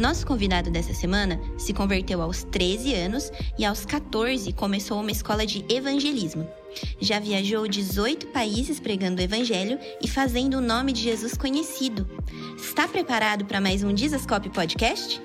Nosso convidado dessa semana se converteu aos 13 anos e aos 14 começou uma escola de evangelismo. Já viajou 18 países pregando o evangelho e fazendo o nome de Jesus conhecido. Está preparado para mais um Dizascope Podcast?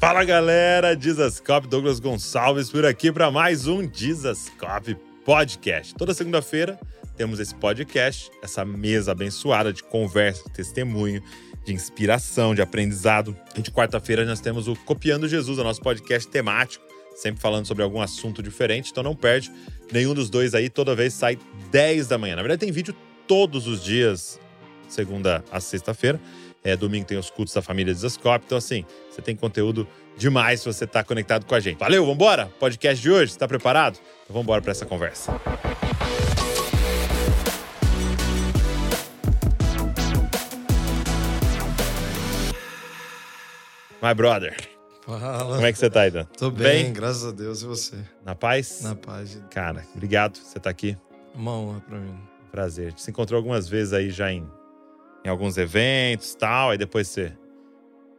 Fala galera, Dizascope Douglas Gonçalves por aqui para mais um Dizascope Podcast. Toda segunda-feira temos esse podcast, essa mesa abençoada de conversa, de testemunho, de inspiração, de aprendizado. E de quarta-feira nós temos o Copiando Jesus, o nosso podcast temático, sempre falando sobre algum assunto diferente, então não perde nenhum dos dois aí, toda vez sai 10 da manhã. Na verdade tem vídeo todos os dias, segunda a sexta-feira. É, domingo tem os cultos da família Desascope. Então, assim, você tem conteúdo demais se você está conectado com a gente. Valeu, vambora? Podcast de hoje, está preparado? Então vamos embora para essa conversa. My brother. Fala. Como é que você tá, Aidan? Tô bem, graças a Deus. E você? Na paz? Na paz. Cara, obrigado por você estar aqui. Uma honra pra mim. Prazer. Se encontrou algumas vezes aí já em, em alguns eventos e tal. Aí depois você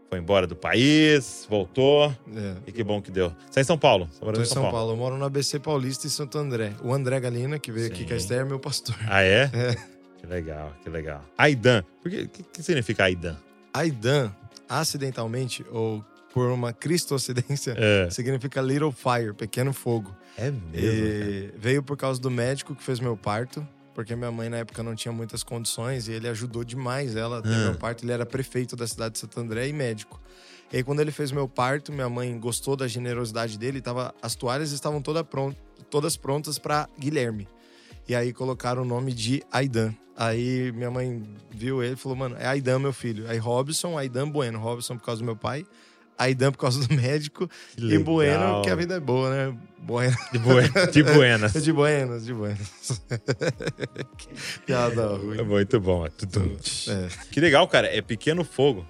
foi embora do país, voltou. É. E que bom que deu. Você é em São Paulo? Você Tô em São Paulo. Eu moro no ABC Paulista em Santo André. O André Galina, que veio aqui Sim. com a Esther, é meu pastor. Ah, é? É. Que legal, que legal. Aidan. Que, que, que significa Aidan? Aidan, acidentalmente, ou por uma cristocidência, É, significa little fire, pequeno fogo. é mesmo. E veio por causa do médico que fez meu parto, porque minha mãe na época não tinha muitas condições e ele ajudou demais ela a ter Ah. meu parto. Ele era prefeito da cidade de Santo André e médico. E aí, quando ele fez meu parto, minha mãe gostou da generosidade dele. Tava, as toalhas estavam toda todas prontas para Guilherme. E aí colocaram o nome de Aidan. Aí minha mãe viu ele e falou: Mano, é Aidan, meu filho. Aí Robson, Aidan Bueno. Robson por causa do meu pai, Aidan por causa do médico. E. Bueno, que a vida é boa, né? Bueno. De, buen... de buenas. De buenas, de buenas. Piada É ruim. muito bom. é tudo- É, Que legal, cara. É pequeno fogo.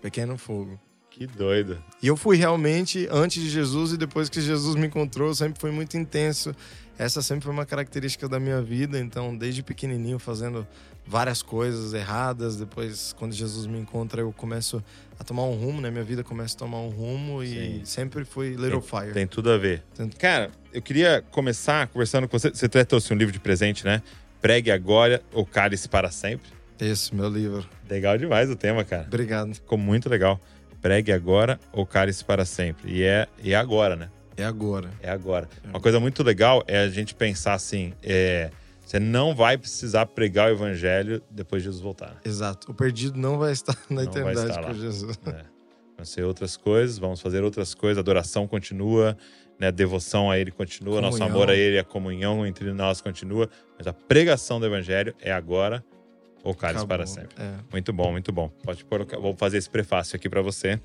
pequeno fogo. Que doido. E eu fui realmente antes de Jesus e depois que Jesus me encontrou, sempre fui muito intenso. Essa sempre foi uma característica da minha vida, então desde pequenininho fazendo várias coisas erradas, depois quando Jesus me encontra eu começo a tomar um rumo, né? Minha vida começa a tomar um rumo e Sim. sempre fui little fire. Tem tudo a ver. Tem- Cara, eu queria começar conversando com você. Você até trouxe um livro de presente, né? Pregue agora ou cálice para sempre. Esse, meu livro. Legal demais o tema, cara. Obrigado. Ficou muito legal. Pregue agora ou cálice para sempre. E é, e é agora, né? É agora. É agora. Uma coisa muito legal é a gente pensar assim: é, você não vai precisar pregar o evangelho depois de Jesus voltar. Exato. O perdido não vai estar na vai eternidade estar com Jesus. É. Vão ser outras coisas, vamos fazer outras coisas, a adoração continua, né? a devoção a Ele continua, nosso Comunhão. amor a Ele, a comunhão entre nós continua, mas a pregação do Evangelho é agora ou cálice para sempre. É. Muito bom, muito bom. Pode pôr, vou fazer esse prefácio aqui para você.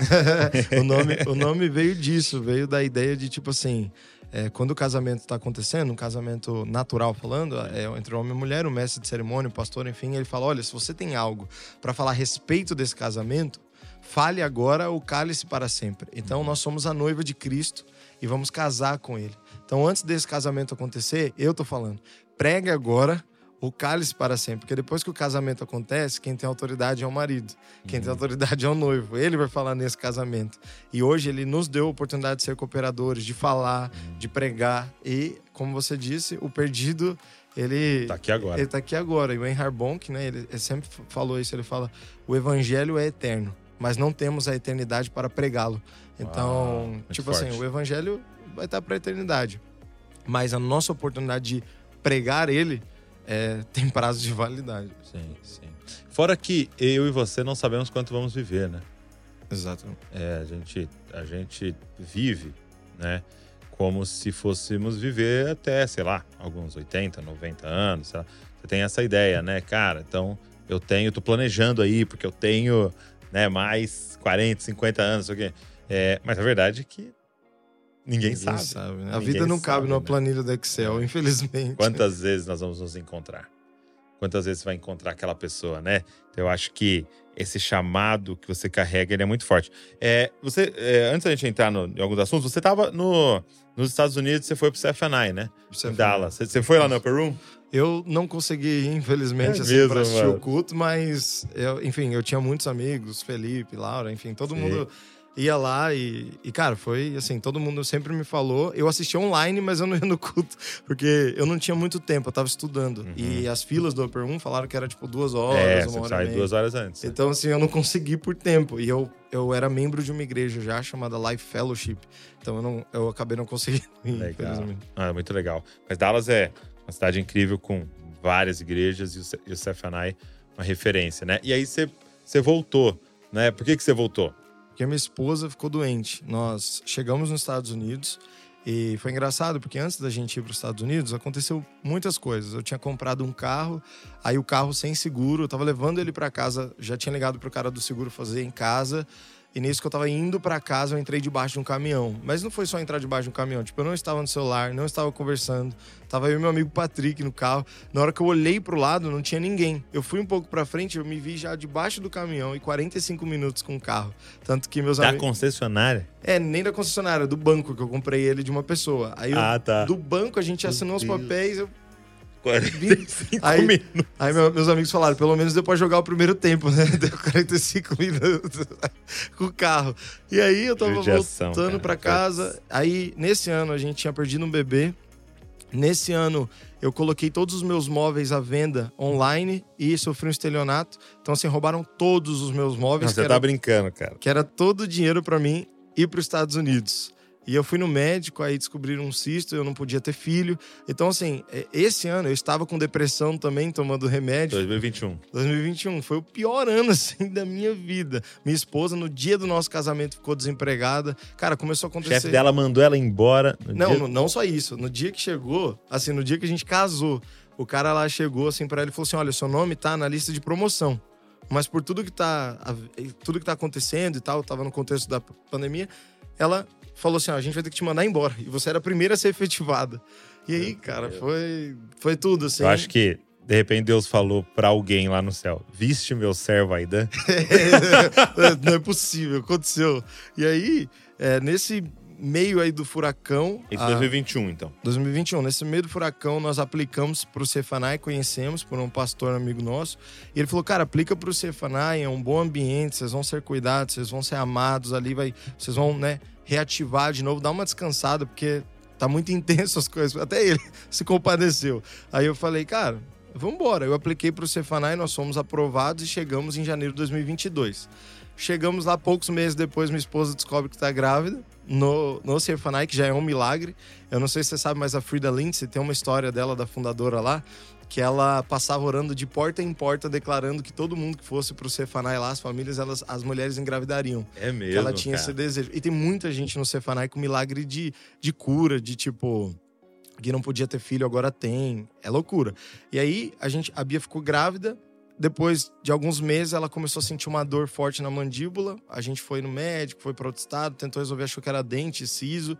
o, nome, o nome veio disso, veio da ideia de tipo assim. é, quando o casamento está acontecendo, um casamento natural falando, é, entre homem e mulher, o mestre de cerimônia, o pastor, enfim, ele fala: olha, se você tem algo para falar a respeito desse casamento, fale agora o cálice para sempre. Então, nós somos a noiva de Cristo e vamos casar com ele. Então, antes desse casamento acontecer, eu tô falando, pregue agora o cálice para sempre. Porque depois que o casamento acontece, quem tem autoridade é o marido. Quem tem autoridade é o noivo. Ele vai falar nesse casamento. E hoje ele nos deu a oportunidade de ser cooperadores, de falar, de pregar. E, como você disse, o perdido, ele. Tá aqui agora. Ele tá aqui agora. E o Enhar Bonk, né? Ele, ele sempre falou isso. Ele fala: o evangelho é eterno, mas não temos a eternidade para pregá-lo. Então, Uau, muito tipo forte. assim, o evangelho vai estar para a eternidade. Mas a nossa oportunidade de pregar ele é, tem prazo de validade. Sim, sim. Fora que eu e você não sabemos quanto vamos viver, né? Exato. É, a gente, a gente vive, né? Como se fôssemos viver até, sei lá, alguns 80, 90 anos, sei lá. Você tem essa ideia, né, cara? Então, eu tenho, tô planejando aí, porque eu tenho, né, mais 40, 50 anos, sei o quê. É, mas a verdade é que ninguém, sabe. né? A Ninguém vida não cabe sabe, numa né? planilha do Excel, infelizmente. Quantas vezes nós vamos nos encontrar? quantas vezes você vai encontrar aquela pessoa, né? Então eu acho que esse chamado que você carrega, ele é muito forte. É, você, é, antes da gente entrar no, em alguns assuntos, você estava no, nos Estados Unidos, você foi pro CFNI, né? CFNI. Em Dallas. Você, você foi lá no Upper Room? Eu não consegui, infelizmente, É assim, mesmo, pra assistir mano? o culto, mas, eu, enfim, eu tinha muitos amigos, Felipe, Laura, enfim, todo Sim. mundo ia lá e, e, cara, foi assim, todo mundo sempre me falou. Eu assisti online, mas eu não ia no culto, porque eu não tinha muito tempo, eu tava estudando. E as filas do Upper 1 falaram que era tipo duas horas, Uhum. é, uma hora e sai duas horas antes. Então, assim, eu não consegui por tempo. E eu, eu era membro de uma igreja já chamada Life Fellowship. Então eu, não, eu acabei não conseguindo ir, Legal. infelizmente. Ah, muito legal. Mas Dallas é uma cidade incrível com várias igrejas e o, e o CFNI uma referência, né? E aí você, você voltou, né? Por que, que você voltou? Porque a minha esposa ficou doente. Nós chegamos nos Estados Unidos e foi engraçado porque antes da gente ir para os Estados Unidos aconteceu muitas coisas. Eu tinha comprado um carro, aí o carro sem seguro, eu tava levando ele para casa, já tinha ligado pro cara do seguro fazer em casa. E nisso que eu tava indo para casa, eu entrei debaixo de um caminhão. Mas não foi só entrar debaixo de um caminhão. Tipo, eu não estava no celular, não estava conversando. Tava eu e meu amigo Patrick no carro. Na hora que eu olhei pro lado, não tinha ninguém. Eu fui um pouco pra frente, eu me vi já debaixo do caminhão e 45 minutos com o carro. Tanto que meus Da amigos. concessionária? É, nem da concessionária, do banco que eu comprei ele de uma pessoa. Aí eu- Ah, tá. do banco a gente assinou os papéis. eu- 45 Aí- minutos. Aí meu- meus amigos falaram, pelo menos deu pra jogar o primeiro tempo, né? Deu 45 minutos com o carro. E aí eu tava Judiação, voltando cara. pra casa. Aí, nesse ano, a gente tinha perdido um bebê. Nesse ano, eu coloquei todos os meus móveis à venda online e sofri um estelionato. Então, assim, roubaram todos os meus móveis. Não, você que tá era brincando, cara. que era todo o dinheiro pra mim ir para os Estados Unidos. E eu fui no médico, aí descobriram um cisto, eu não podia ter filho. Então, assim, é, esse ano eu estava com depressão também, tomando remédio. 2021. 2021 foi o pior ano, assim, da minha vida. Minha esposa, no dia do nosso casamento, ficou desempregada. Cara, começou a O acontecer. chefe dela mandou ela embora. Não, dia- não, só isso. No dia que chegou, assim, no dia que a gente casou, o cara lá chegou assim pra ele e falou assim: olha, seu nome tá na lista de promoção. Mas por tudo que tá, tudo que tá acontecendo e tal, tava no contexto da pandemia, ela falou assim: ó, a gente vai ter que te mandar embora. E você era a primeira a ser efetivada. E aí, cara, foi, foi tudo, assim. Eu acho que, de repente, Deus falou pra alguém lá no céu: Viste meu servo Aidan? não é possível, aconteceu. E aí, é, nesse meio aí do furacão. Isso a- 2021, então. 2021. Nesse meio do furacão, nós aplicamos para o Cefanai, conhecemos por um pastor amigo nosso. E ele falou: Cara, aplica para o Cefanai, é um bom ambiente, vocês vão ser cuidados, vocês vão ser amados ali, vai, vocês vão, né, reativar de novo, dar uma descansada, porque tá muito intenso as coisas. Até ele se compadeceu. Aí eu falei: Cara, vamos embora. Eu apliquei para o Cefanai, nós fomos aprovados e chegamos em janeiro de 2022. Chegamos lá poucos meses depois, minha esposa descobre que está grávida no, no Cefanai, que já é um milagre. Eu não sei se você sabe, mas a Frida Lindsay tem uma história dela, da fundadora lá, que ela passava orando de porta em porta, declarando que todo mundo que fosse pro Cefanai lá, as famílias, elas, as mulheres engravidariam. É mesmo. que ela tinha cara. esse desejo. E tem muita gente no Cefanai com milagre de, de cura, de tipo. Que não podia ter filho, agora tem. É loucura. E aí, a, gente, a Bia ficou grávida. Depois de alguns meses, ela começou a sentir uma dor forte na mandíbula. A gente foi no médico, foi para outro estado, tentou resolver, achou que era dente, siso.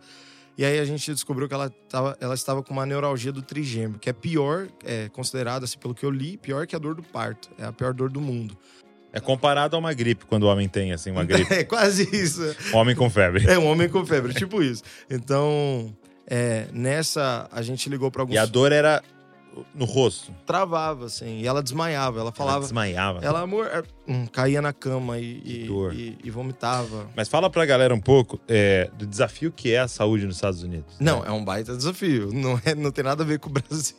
E aí a gente descobriu que ela, tava, ela estava com uma neuralgia do trigêmeo, que é pior, é considerada, assim, pelo que eu li, pior que a dor do parto. É a pior dor do mundo. É comparado a uma gripe, quando o homem tem, assim, uma gripe. É quase isso. homem com febre. É um homem com febre, tipo isso. Então, é, nessa, a gente ligou para alguns. E a dor era no rosto. Travava, assim, e ela desmaiava. Ela Ela falava. desmaiava. Ela, amor, é, hum, caía na cama e, e, e- vomitava. Mas fala pra galera um pouco é, do desafio que é a saúde nos Estados Unidos. Não, né? é um baita desafio. Não, é, não tem nada a ver com o Brasil.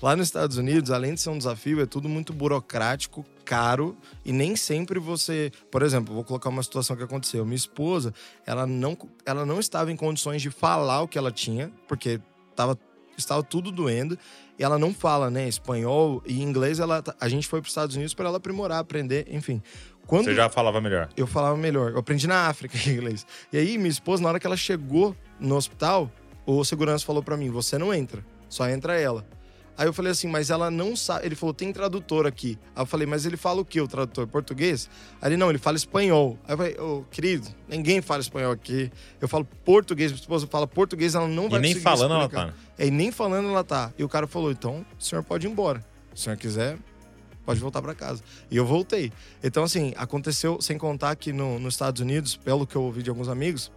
Lá nos Estados Unidos, além de ser um desafio, é tudo muito burocrático, caro e nem sempre você. Por exemplo, vou colocar uma situação que aconteceu. Minha esposa, ela não, ela não estava em condições de falar o que ela tinha, porque tava, estava tudo doendo. E ela não fala, né, espanhol e inglês. Ela, a gente foi para os Estados Unidos para ela aprimorar, aprender, enfim. Quando Você já falava melhor. eu falava melhor. Eu aprendi na África inglês. E aí, minha esposa, na hora que ela chegou no hospital, o segurança falou pra mim: você não entra, só entra ela. Aí eu falei assim, mas ela não sabe. Ele falou, tem tradutor aqui. Aí eu falei, mas ele fala o que, o tradutor? Português? Aí ele, não, ele fala espanhol. Aí eu falei, ô, querido, ninguém fala espanhol aqui. Eu falo português, minha esposa fala português, ela não E vai nem falando ela explicar. tá. É, e nem falando ela tá. E o cara falou, então, o senhor pode ir embora. Se o senhor quiser, pode voltar para casa. E eu voltei. Então, assim, aconteceu, sem contar que no, nos Estados Unidos, pelo que eu ouvi de alguns amigos,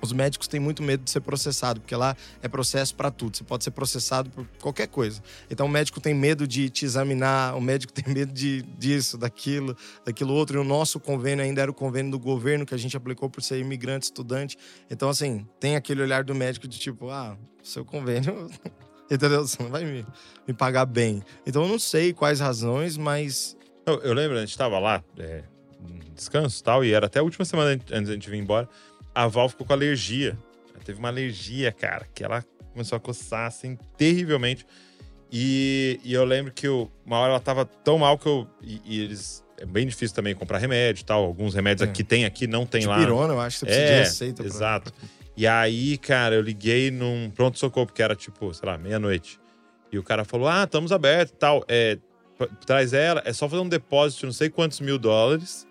os médicos têm muito medo de ser processado, porque lá é processo para tudo. Você pode ser processado por qualquer coisa. Então o médico tem medo de te examinar, o médico tem medo de disso, daquilo, daquilo outro. E o nosso convênio ainda era o convênio do governo que a gente aplicou por ser imigrante, estudante. Então, assim, tem aquele olhar do médico de tipo, ah, seu convênio. Entendeu? Você não vai me, me pagar bem. Então eu não sei quais razões, mas. Eu, eu lembro, a gente estava lá, é, descanso e tal, e era até a última semana antes da gente vir embora a Val ficou com alergia. Ela teve uma alergia, cara, que ela começou a coçar, assim, terrivelmente. E, e eu lembro que eu, uma hora ela tava tão mal que eu. E, e eles. É bem difícil também comprar remédio e tal. Alguns remédios é. aqui tem, aqui não tem lá. Pirona, eu acho que você precisa é, de receita. Pra... Exato. E aí, cara, eu liguei num pronto-socorro, porque era tipo, sei lá, meia-noite. E o cara falou: Ah, estamos abertos e tal. É, traz ela, é só fazer um depósito de não sei quantos mil dólares,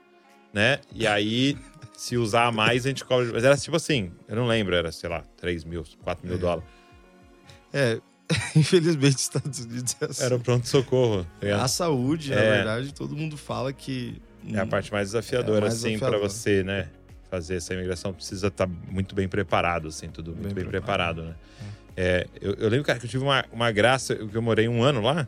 né? E aí se usar mais, a gente cobra. Mas era tipo assim, eu não lembro, era, sei lá, 3 mil, 4 mil é. dólares. É, infelizmente, Estados Unidos é assim. Era o pronto-socorro. Tá a saúde, é. na verdade, todo mundo fala que. É a parte mais desafiadora, é mais assim, para você, né? Fazer essa imigração precisa estar tá muito bem preparado, assim, tudo muito bem, bem preparado. preparado, né? É, eu, eu, lembro, cara, que eu tive uma, uma graça, que eu morei um ano lá,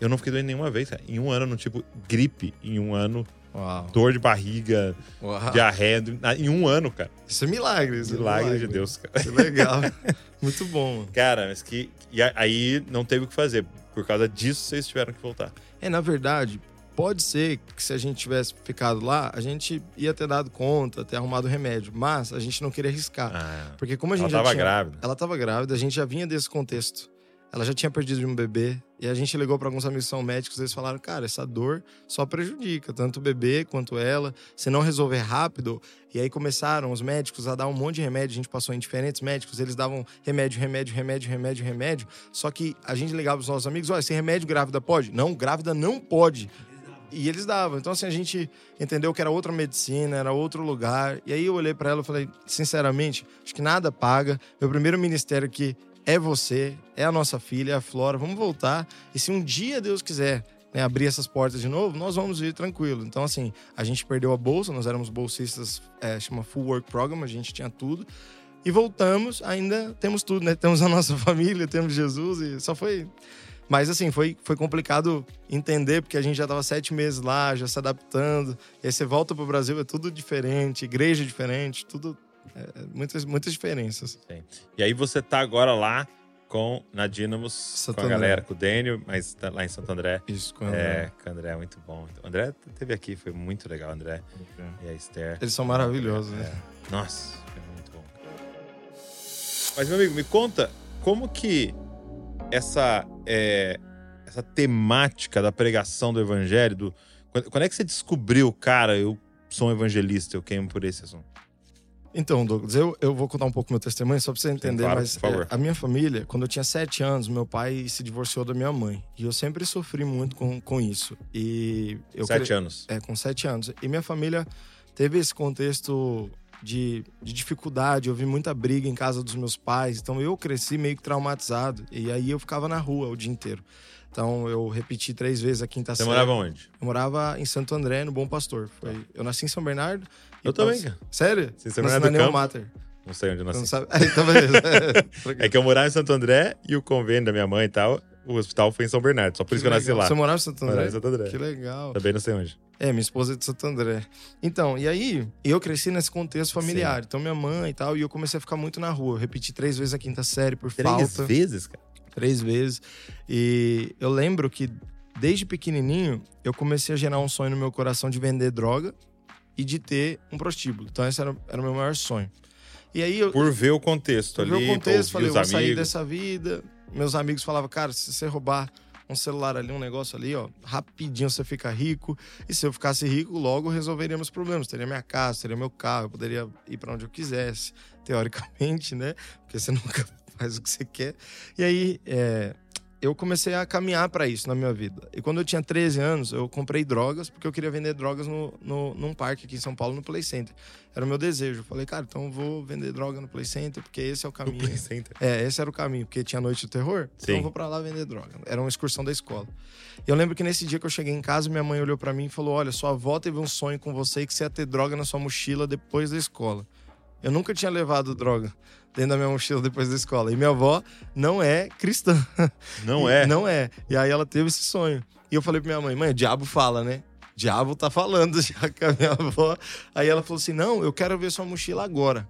eu não fiquei doente nenhuma vez, cara. Em um ano, no tipo, gripe, em um ano Uau. Dor de barriga, Uau. diarreia, em um ano, cara. Isso é milagre. Isso milagre, é milagre de Deus, cara. É legal. Muito bom. Cara, mas que. E aí não teve o que fazer. Por causa disso, vocês tiveram que voltar. É, na verdade, pode ser que se a gente tivesse ficado lá, a gente ia ter dado conta, ter arrumado remédio. Mas a gente não queria arriscar. Ah, porque como a gente ela já tava tinha, grávida. Ela tava grávida, a gente já vinha desse contexto. Ela já tinha perdido um bebê. E a gente ligou para alguns amigos que são médicos, eles falaram: cara, essa dor só prejudica tanto o bebê quanto ela. Se não resolver rápido. E aí começaram os médicos a dar um monte de remédio. A gente passou em diferentes médicos, eles davam remédio, remédio, remédio, remédio, remédio. Só que a gente ligava pros nossos amigos: olha, esse remédio grávida pode? Não, grávida não pode. E eles davam. Então, assim, a gente entendeu que era outra medicina, era outro lugar. E aí eu olhei para ela e falei, sinceramente, acho que nada paga. Meu primeiro ministério que é você, é a nossa filha, é a Flora. Vamos voltar. E se um dia Deus quiser né, abrir essas portas de novo, nós vamos ir tranquilo. Então, assim, a gente perdeu a bolsa, nós éramos bolsistas, é, chama Full Work Program, a gente tinha tudo. E voltamos, ainda temos tudo, né? Temos a nossa família, temos Jesus e só foi. Mas assim, foi, foi complicado entender, porque a gente já estava sete meses lá, já se adaptando. E aí você volta para o Brasil, é tudo diferente, igreja diferente, tudo é, é, muitas, muitas diferenças. Sim. E aí você tá agora lá com na Dynamos, com a galera, com o Dênio, mas tá lá em Santo André. Isso, com o André. É, com o André é muito bom. O André teve aqui, foi muito legal, André. Okay. E a Esther. Eles são maravilhosos, né? é. né? Nossa, foi muito bom. Mas, meu amigo, me conta como que essa, é, essa temática da pregação do evangelho, do, quando é que você descobriu, cara, eu sou um evangelista, eu queimo por esse assunto? Então, Douglas, eu, eu vou contar um pouco meu testemunho só pra você entender, Sim, claro, mas é, a minha família, quando eu tinha sete anos, meu pai se divorciou da minha mãe. E eu sempre sofri muito com, com isso. E eu sete cre... anos? É, com sete anos. E minha família teve esse contexto de, de dificuldade, eu vi muita briga em casa dos meus pais. Então eu cresci meio que traumatizado. E aí eu ficava na rua o dia inteiro. Então eu repeti três vezes a quinta série. Você morava onde? Eu morava em Santo André, no Bom Pastor. Foi... Eu nasci em São Bernardo. Eu também, cara. Sério? Você São Bernardo do Campo? Mater. Não sei onde eu nasci. Não sabe? É, então beleza. é que eu morava em Santo André e o convênio da minha mãe e tal, o hospital foi em São Bernardo. Só por que isso que eu nasci lá. Você morava em Santo André? Morava em Santo André. Que legal. Também não sei onde. É, minha esposa é de Santo André. Então, e aí, eu cresci nesse contexto familiar. Sim. Então, minha mãe e tal, e eu comecei a ficar muito na rua. Eu repeti três vezes a quinta série por três falta. Três vezes, cara? Três vezes. E eu lembro que desde pequenininho eu comecei a gerar um sonho no meu coração de vender droga e de ter um prostíbulo. Então esse era, era o meu maior sonho. E aí eu, por ver o contexto por ali, ver o contexto, falei, eu vou amigos. sair dessa vida. Meus amigos falavam, cara, se você roubar um celular ali, um negócio ali, ó, rapidinho você fica rico. E se eu ficasse rico, logo resolveríamos problemas. Teria minha casa, teria meu carro, eu poderia ir para onde eu quisesse, teoricamente, né? Porque você nunca faz o que você quer. E aí, é, eu comecei a caminhar para isso na minha vida. E quando eu tinha 13 anos, eu comprei drogas, porque eu queria vender drogas no, no, num parque aqui em São Paulo, no Play Center. Era o meu desejo. Eu falei, cara, então eu vou vender droga no Play Center, porque esse é o caminho. No Play Center. É, esse era o caminho, porque tinha noite do terror. Sim. Então eu vou pra lá vender droga. Era uma excursão da escola. E eu lembro que nesse dia que eu cheguei em casa, minha mãe olhou para mim e falou: Olha, sua avó teve um sonho com você que você ia ter droga na sua mochila depois da escola. Eu nunca tinha levado droga dentro da minha mochila depois da escola. E minha avó não é cristã. Não é? Não é. E aí ela teve esse sonho. E eu falei pra minha mãe, mãe, o diabo fala, né? O diabo tá falando já com a minha avó. Aí ela falou assim: não, eu quero ver sua mochila agora.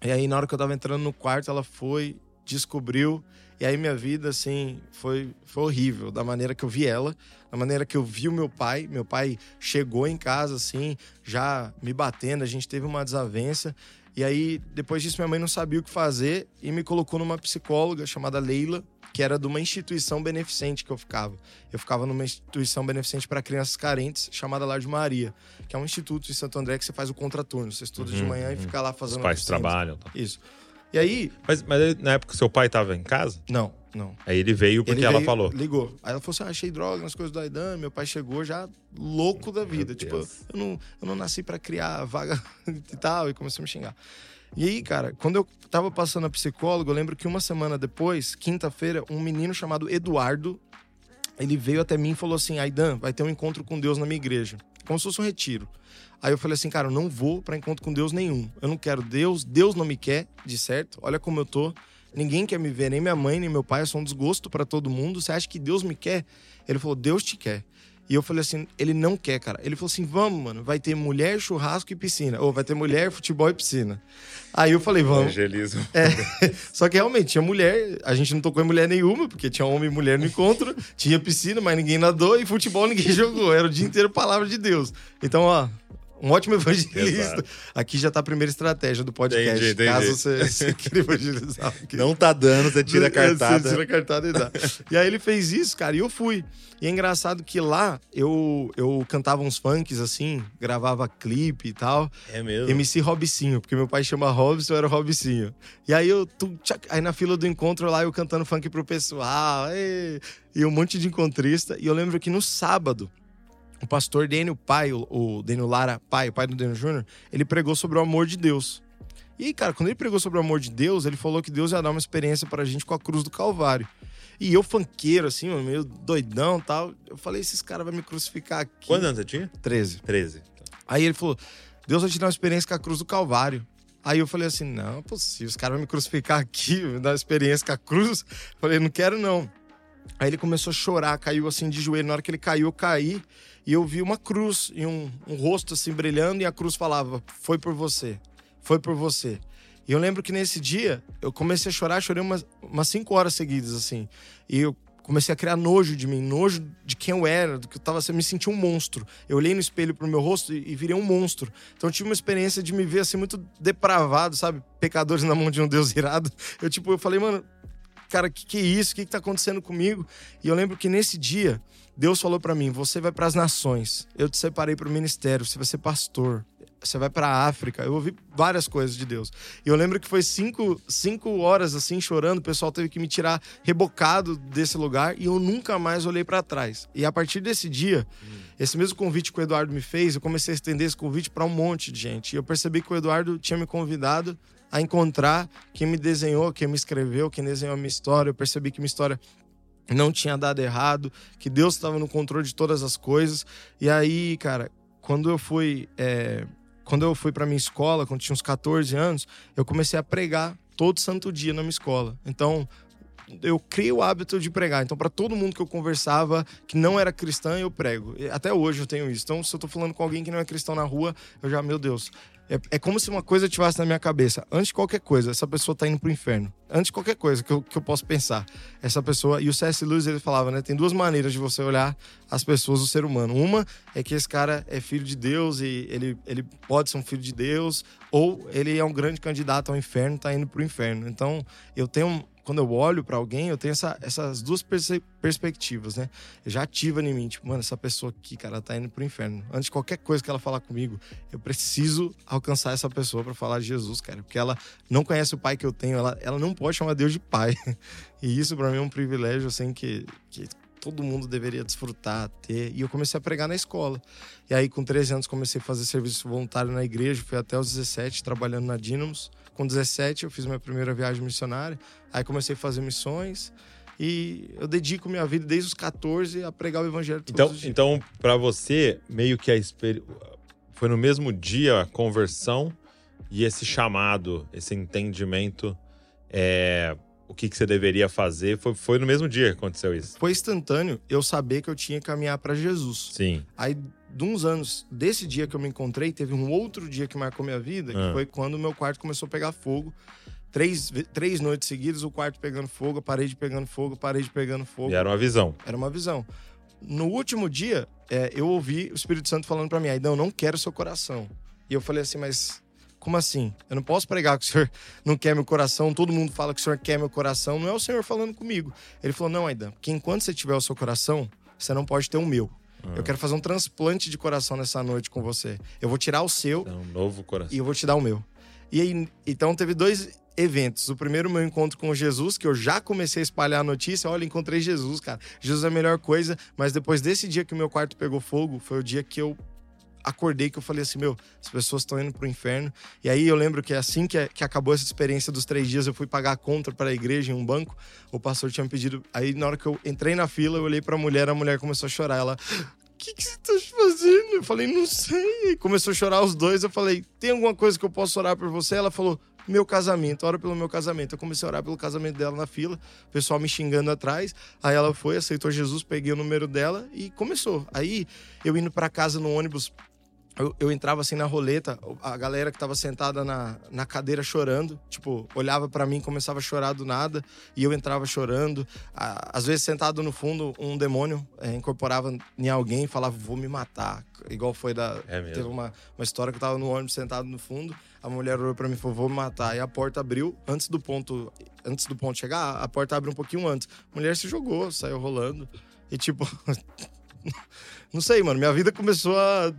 E aí, na hora que eu tava entrando no quarto, ela foi, descobriu. E aí minha vida, assim, foi, foi horrível. Da maneira que eu vi ela, da maneira que eu vi o meu pai. Meu pai chegou em casa, assim, já me batendo. A gente teve uma desavença. E aí, depois disso, minha mãe não sabia o que fazer e me colocou numa psicóloga chamada Leila, que era de uma instituição beneficente que eu ficava. Eu ficava numa instituição beneficente para crianças carentes, chamada Lar de Maria, que é um instituto em Santo André que você faz o contraturno. Você estuda uhum, de manhã uhum. e fica lá fazendo. Os pais trabalham. Tá. Isso. E aí. Mas, mas na época seu pai estava em casa? Não, não. Aí ele veio porque ele ela falou. Ligou. Aí ela falou assim: ah, achei droga nas coisas do Aidan. Meu pai chegou já louco da vida. Meu tipo, eu não, eu não nasci para criar vaga e tal. E começou a me xingar. E aí, cara, quando eu tava passando a psicólogo, eu lembro que uma semana depois, quinta-feira, um menino chamado Eduardo, ele veio até mim e falou assim: Aidan, vai ter um encontro com Deus na minha igreja. Como se fosse um retiro. Aí eu falei assim, cara, eu não vou para encontro com Deus nenhum. Eu não quero Deus, Deus não me quer, de certo. Olha como eu tô. Ninguém quer me ver, nem minha mãe, nem meu pai. Eu sou um desgosto para todo mundo. Você acha que Deus me quer? Ele falou, Deus te quer. E eu falei assim, ele não quer, cara. Ele falou assim, vamos, mano, vai ter mulher, churrasco e piscina. Ou vai ter mulher, futebol e piscina. Aí eu falei, vamos. Evangelismo. É. Só que realmente tinha mulher, a gente não tocou em mulher nenhuma, porque tinha homem e mulher no encontro, tinha piscina, mas ninguém nadou, e futebol ninguém jogou. Era o dia inteiro palavra de Deus. Então, ó, um ótimo evangelista. Exato. Aqui já tá a primeira estratégia do podcast. Entendi, entendi. Caso você, você queira evangelizar. Aqui. Não tá dando, você tira a cartada. Você tira a cartada e dá. e aí ele fez isso, cara, e eu fui. E é engraçado que lá eu, eu cantava uns funks assim, gravava clipe e tal. É mesmo? MC Robicinho, porque meu pai chama Robson, eu era Robicinho. E aí eu, tu, tchac, aí na fila do encontro lá, eu cantando funk pro pessoal, e, e um monte de encontrista. E eu lembro que no sábado, o pastor Daniel Pai, o, Daniel Lara Pai, o pai do Daniel Júnior, ele pregou sobre o amor de Deus. E aí, cara, quando ele pregou sobre o amor de Deus, ele falou que Deus ia dar uma experiência pra gente com a cruz do Calvário. E eu, fanqueiro, assim, meio doidão e tal, eu falei, esses caras vão me crucificar aqui. Quantos anos você tinha? 13. 13. Aí ele falou, Deus vai te dar uma experiência com a cruz do Calvário. Aí eu falei assim, não é possível, os caras vão me crucificar aqui, me dar uma experiência com a cruz. Eu falei, não quero não. Aí ele começou a chorar, caiu assim de joelho. Na hora que ele caiu, eu caí e eu vi uma cruz e um, um rosto assim brilhando e a cruz falava: Foi por você, foi por você. E eu lembro que nesse dia eu comecei a chorar, chorei umas, umas cinco horas seguidas, assim. E eu comecei a criar nojo de mim, nojo de quem eu era, do que eu tava sendo, me senti um monstro. Eu olhei no espelho pro meu rosto e, e, virei um monstro. Então eu tive uma experiência de me ver assim muito depravado, sabe? Pecadores na mão de um Deus irado. Eu tipo, eu falei, mano, cara, que que é isso? O que que tá acontecendo comigo? E eu lembro que nesse dia Deus falou para mim: você vai para as nações. Eu te separei para o ministério. Você vai ser pastor. Você vai para a África. Eu ouvi várias coisas de Deus. E eu lembro que foi cinco, cinco horas assim chorando. O pessoal teve que me tirar rebocado desse lugar e eu nunca mais olhei para trás. E a partir desse dia, hum. esse mesmo convite que o Eduardo me fez, eu comecei a estender esse convite para um monte de gente. E eu percebi que o Eduardo tinha me convidado a encontrar quem me desenhou, quem me escreveu, quem desenhou a minha história. Eu percebi que minha história não tinha dado errado, que Deus estava no controle de todas as coisas. E aí, cara, quando eu fui. É, quando eu fui para minha escola, quando tinha uns 14 anos, eu comecei a pregar todo santo dia na minha escola. Então, eu criei o hábito de pregar. Então, para todo mundo que eu conversava que não era cristã, eu prego. Até hoje eu tenho isso. Então, se eu tô falando com alguém que não é cristão na rua, eu já, meu Deus, é, é, como se uma coisa tivesse na minha cabeça. Antes de qualquer coisa, essa pessoa tá indo pro inferno. Antes de qualquer coisa que eu, que eu posso pensar. Essa pessoa. E o C.S. Lewis ele falava, né? Tem duas maneiras de você olhar as pessoas, o ser humano. Uma é que esse cara é filho de Deus e ele, ele pode ser um filho de Deus, ou ele é um grande candidato ao inferno, tá indo pro inferno. Então, eu tenho quando eu olho para alguém, eu tenho essa, essas duas perspectivas, né? Eu já ativa em mim, tipo, mano, essa pessoa aqui, cara, tá indo pro inferno. Antes de qualquer coisa que ela falar comigo, eu preciso alcançar essa pessoa para falar de Jesus, cara, porque ela não conhece o pai que eu tenho, ela, ela não pode chamar Deus de pai. E isso para mim é um privilégio, assim, que, que todo mundo deveria desfrutar, ter. E eu comecei a pregar na escola. E aí, com 13 anos, comecei a fazer serviço voluntário na igreja, fui até os 17 trabalhando na Dínamos. Com 17, eu fiz minha primeira viagem missionária. Aí comecei a fazer missões. E eu dedico minha vida desde os 14 a pregar o evangelho Então, então para você, meio que a experi... foi no mesmo dia a conversão e esse chamado, esse entendimento, é, o que, que você deveria fazer, foi, foi no mesmo dia que aconteceu isso. Foi instantâneo eu saber que eu tinha que caminhar para Jesus. Sim. Aí, de uns anos, desse dia que eu me encontrei, teve um outro dia que marcou minha vida, que Ah. foi quando o meu quarto começou a pegar fogo. Três, três noites seguidas, o quarto pegando fogo, a parede pegando fogo, a parede pegando fogo. E era uma visão. Era uma visão. No último dia, é, eu ouvi o Espírito Santo falando pra mim, Aidão, não quero seu coração. E eu falei assim, mas como assim? Eu não posso pregar que o senhor não quer meu coração, todo mundo fala que o senhor quer meu coração, não é o senhor falando comigo. Ele falou, não, Aidão, porque enquanto você tiver o seu coração, você não pode ter o meu. Eu quero fazer um transplante de coração nessa noite com você. Eu vou tirar o seu É um novo coração. e eu vou te dar o meu. E aí, então teve dois eventos. O primeiro, meu encontro com Jesus, que eu já comecei a espalhar a notícia. Olha, encontrei Jesus, cara. Jesus é a melhor coisa. Mas depois desse dia que o meu quarto pegou fogo, foi o dia que eu acordei que eu falei assim, meu, as pessoas estão indo pro inferno. E aí eu lembro que assim que, que acabou essa experiência dos três dias, eu fui pagar a conta para a igreja em um banco. O pastor tinha pedido. Aí na hora que eu entrei na fila, eu olhei pra mulher, a mulher começou a chorar. Ela, o que, que você tá fazendo? Eu falei, não sei. E começou a chorar os dois. Eu falei, tem alguma coisa que eu posso orar por você? Ela falou, meu casamento, ora pelo meu casamento. Eu comecei a orar pelo casamento dela na fila, o pessoal me xingando atrás. Aí ela foi, aceitou Jesus, peguei o número dela e começou. Aí eu indo pra casa no ônibus, eu, eu entrava assim na roleta, a galera que tava sentada na, na cadeira chorando, tipo, olhava pra mim e começava a chorar do nada, e eu entrava chorando. Às vezes, sentado no fundo, um demônio é, incorporava em alguém e falava, vou me matar. Igual foi da. É mesmo. Teve uma, uma história que eu tava no ônibus sentado no fundo, a mulher olhou pra mim e falou, vou me matar. E a porta abriu, antes do ponto, antes do ponto chegar, a porta abre um pouquinho antes. A mulher se jogou, saiu rolando. E tipo. não sei, mano, minha vida começou a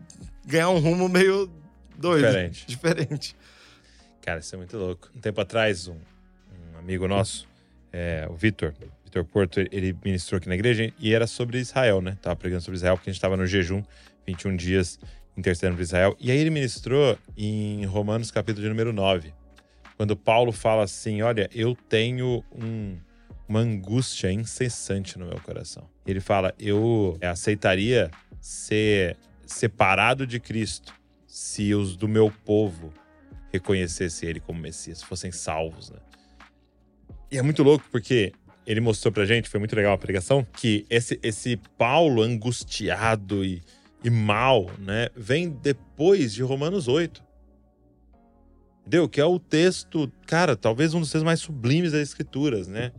ganhar um rumo meio doido. Diferente. Diferente. Cara, isso é muito louco. Um tempo atrás, um, um amigo nosso, é, o Vitor, Vitor Porto, ele ministrou aqui na igreja e era sobre Israel, né? Tava pregando sobre Israel, porque a gente tava no jejum, 21 dias intercedendo por Israel. E aí ele ministrou em Romanos, capítulo de número 9, quando Paulo fala assim: Olha, eu tenho um- uma angústia incessante no meu coração. Ele fala: Eu aceitaria ser separado de Cristo se os do meu povo reconhecessem ele como Messias, fossem salvos, né? E é muito louco porque ele mostrou pra gente, foi muito legal a pregação, que esse, esse Paulo angustiado e, e mal, né, vem depois de Romanos 8. Entendeu? Que é o texto, cara, talvez um dos textos mais sublimes das escrituras, né?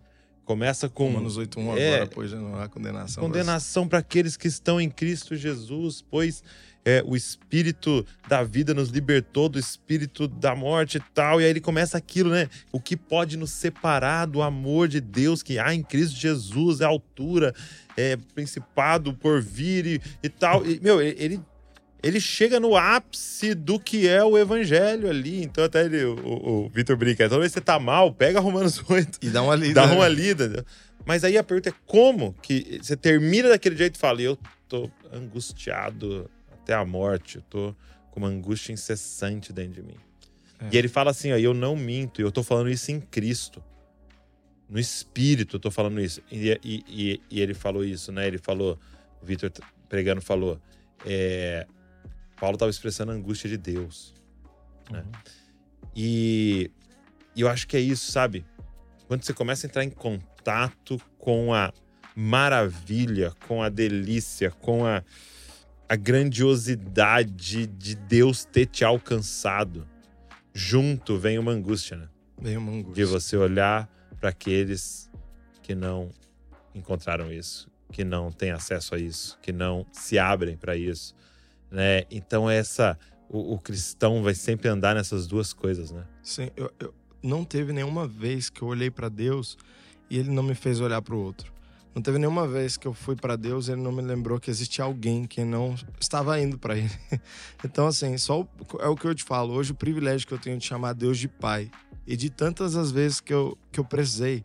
Começa com Romanos 8.1 É. agora, pois já não há condenação. condenação para aqueles que estão em Cristo Jesus, pois é, o Espírito da vida nos libertou do Espírito da morte e tal. E aí ele começa aquilo, né? O que pode nos separar do amor de Deus que há em Cristo Jesus, é altura, é principado por vir e, e tal. E, meu, ele. Ele chega no ápice do que é o evangelho ali. Então, até ele, o, o Vitor brinca: toda vez que você tá mal, pega Romanos 8 E dá uma lida. dá né? uma lida. Mas aí a pergunta é como que você termina daquele jeito e fala, eu tô angustiado até a morte, eu tô com uma angústia incessante dentro de mim. É. E ele fala assim, ó, eu não minto, eu tô falando isso em Cristo. No Espírito eu tô falando isso. E, e, e- e ele falou isso, né? Ele falou, o Vitor pregando falou, é, Paulo tava expressando a angústia de Deus. né? E, e eu acho que é isso, sabe? Quando você começa a entrar em contato com a maravilha, com a delícia, com a, a grandiosidade de Deus ter te alcançado, junto vem uma angústia, né? Vem uma angústia. De você olhar para aqueles que não encontraram isso, que não têm acesso a isso, que não se abrem para isso, né? Então essa o, o cristão vai sempre andar nessas duas coisas, né? Sim, eu, eu- não teve nenhuma vez que eu olhei para Deus e ele não me fez olhar para o outro. Não teve nenhuma vez que eu fui para Deus e ele não me lembrou que existia alguém que não estava indo para ele. Então, assim, só o, é o que eu te falo. Hoje, o privilégio que eu tenho de chamar Deus de Pai. E de tantas as vezes que eu, que eu precisei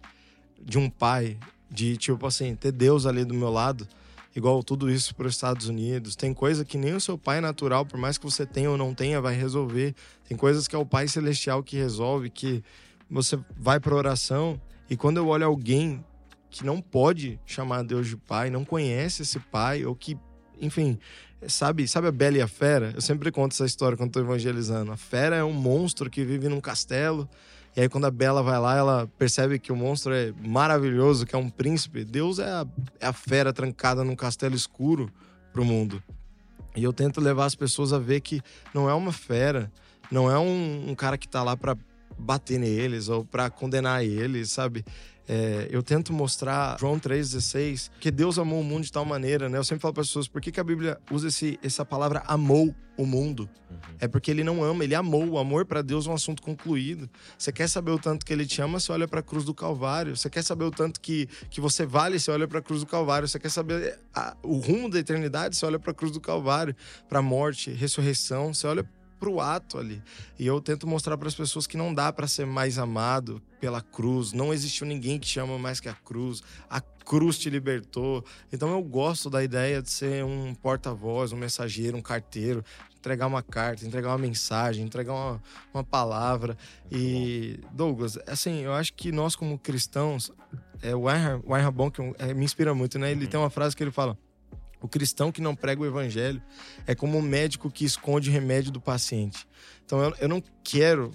de um pai, de, tipo assim, ter Deus ali do meu lado, igual tudo isso para os Estados Unidos. Tem coisa que nem o seu pai natural, por mais que você tenha ou não tenha, vai resolver. Tem coisas que é o Pai Celestial que resolve, que você vai para oração. E quando eu olho alguém que não pode chamar Deus de pai, não conhece esse pai, ou que, enfim, sabe, sabe a Bela e a Fera? Eu sempre conto essa história quando estou evangelizando. A Fera é um monstro que vive num castelo. E aí, quando a Bela vai lá, ela percebe que o monstro é maravilhoso, que é um príncipe. Deus é a, é a fera trancada num castelo escuro pro mundo. E eu tento levar as pessoas a ver que não é uma fera, não é um, um cara que tá lá para bater neles ou para condenar eles, sabe? É, eu tento mostrar João 3,16 que Deus amou o mundo de tal maneira, né? Eu sempre falo para as pessoas, por que, que a Bíblia usa esse, essa palavra amou o mundo? Uhum. É porque ele não ama, ele amou. O amor para Deus é um assunto concluído. Você quer saber o tanto que ele te ama, você olha para a cruz do Calvário. Você quer saber o tanto que, que você vale, você olha para a cruz do Calvário. Você quer saber a, o rumo da eternidade, você olha para a cruz do Calvário, para a morte, ressurreição, você olha pro ato ali. E eu tento mostrar para as pessoas que não dá para ser mais amado pela cruz. Não existiu ninguém que te ama mais que a cruz. A cruz te libertou. Então eu gosto da ideia de ser um porta-voz, um mensageiro, um carteiro, entregar uma carta, entregar uma mensagem, entregar uma, uma palavra. E Douglas, assim, eu acho que nós como cristãos, é, o Reinhard Bonk é, me inspira muito, né? Ele uhum. tem uma frase que ele fala: o cristão que não prega o evangelho é como um médico que esconde o remédio do paciente. Então eu, eu não quero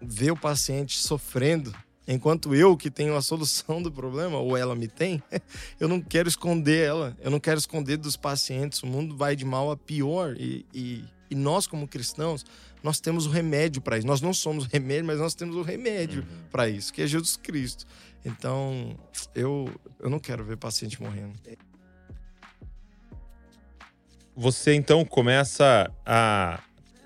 ver o paciente sofrendo enquanto eu que tenho a solução do problema ou ela me tem, eu não quero esconder ela, eu não quero esconder dos pacientes. O mundo vai de mal a pior e, e, e nós como cristãos nós temos o remédio para isso. Nós não somos o remédio, mas nós temos o remédio uhum. para isso, que é Jesus Cristo. Então eu eu não quero ver paciente morrendo você então começa a,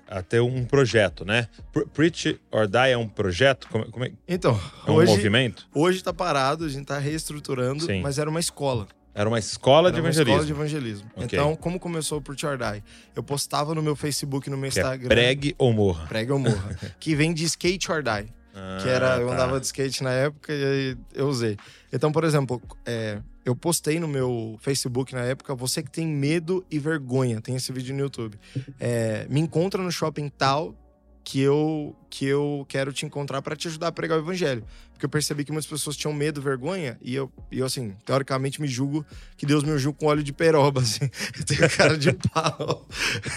a ter um projeto, né? Preach or Die é um projeto? Como, como é? Então, é um hoje, movimento? Hoje está parado, a gente está reestruturando, Sim. mas era uma escola. Era uma escola era de evangelismo. Uma escola de evangelismo. Okay. Então, como começou o Preach or Die? Eu postava no meu Facebook e no meu que é Instagram. É pregue ou morra. Pregue ou morra. que vem de skate or die. Ah, que era, eu tá. andava de skate na época e aí eu usei. Então, por exemplo, é, eu postei no meu Facebook na época, você que tem medo e vergonha, tem esse vídeo no YouTube. É, me encontra no shopping tal que eu que eu quero te encontrar para te ajudar a pregar o evangelho. Porque eu percebi que muitas pessoas tinham medo, vergonha, e eu, e eu assim, teoricamente me julgo que Deus me julga com óleo de peroba, assim. Eu tenho cara de pau.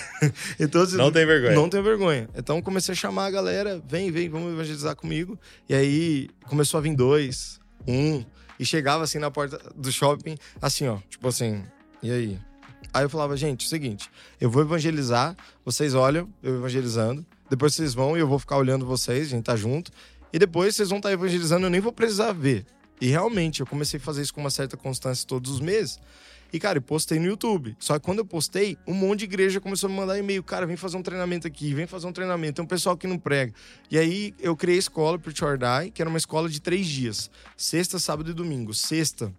então, assim, não tem vergonha. Não tenho vergonha. Então comecei a chamar a galera, vem, vem, vamos evangelizar comigo. E aí começou a vir dois, um, e chegava assim na porta do shopping, assim, ó, tipo assim, e aí? Aí eu falava, gente, é o seguinte, eu vou evangelizar, vocês olham, eu evangelizando, depois vocês vão e eu vou ficar olhando vocês, a gente tá junto, e depois vocês vão estar tá evangelizando, eu nem vou precisar ver. E realmente, eu comecei a fazer isso com uma certa constância todos os meses. E, cara, eu postei no YouTube. Só que quando eu postei, um monte de igreja começou a me mandar e-mail. Cara, vem fazer um treinamento aqui, vem fazer um treinamento. Tem um pessoal que não prega. E aí eu criei a escola pro Chordai, que era uma escola de três dias: sexta, sábado e domingo. Sexta,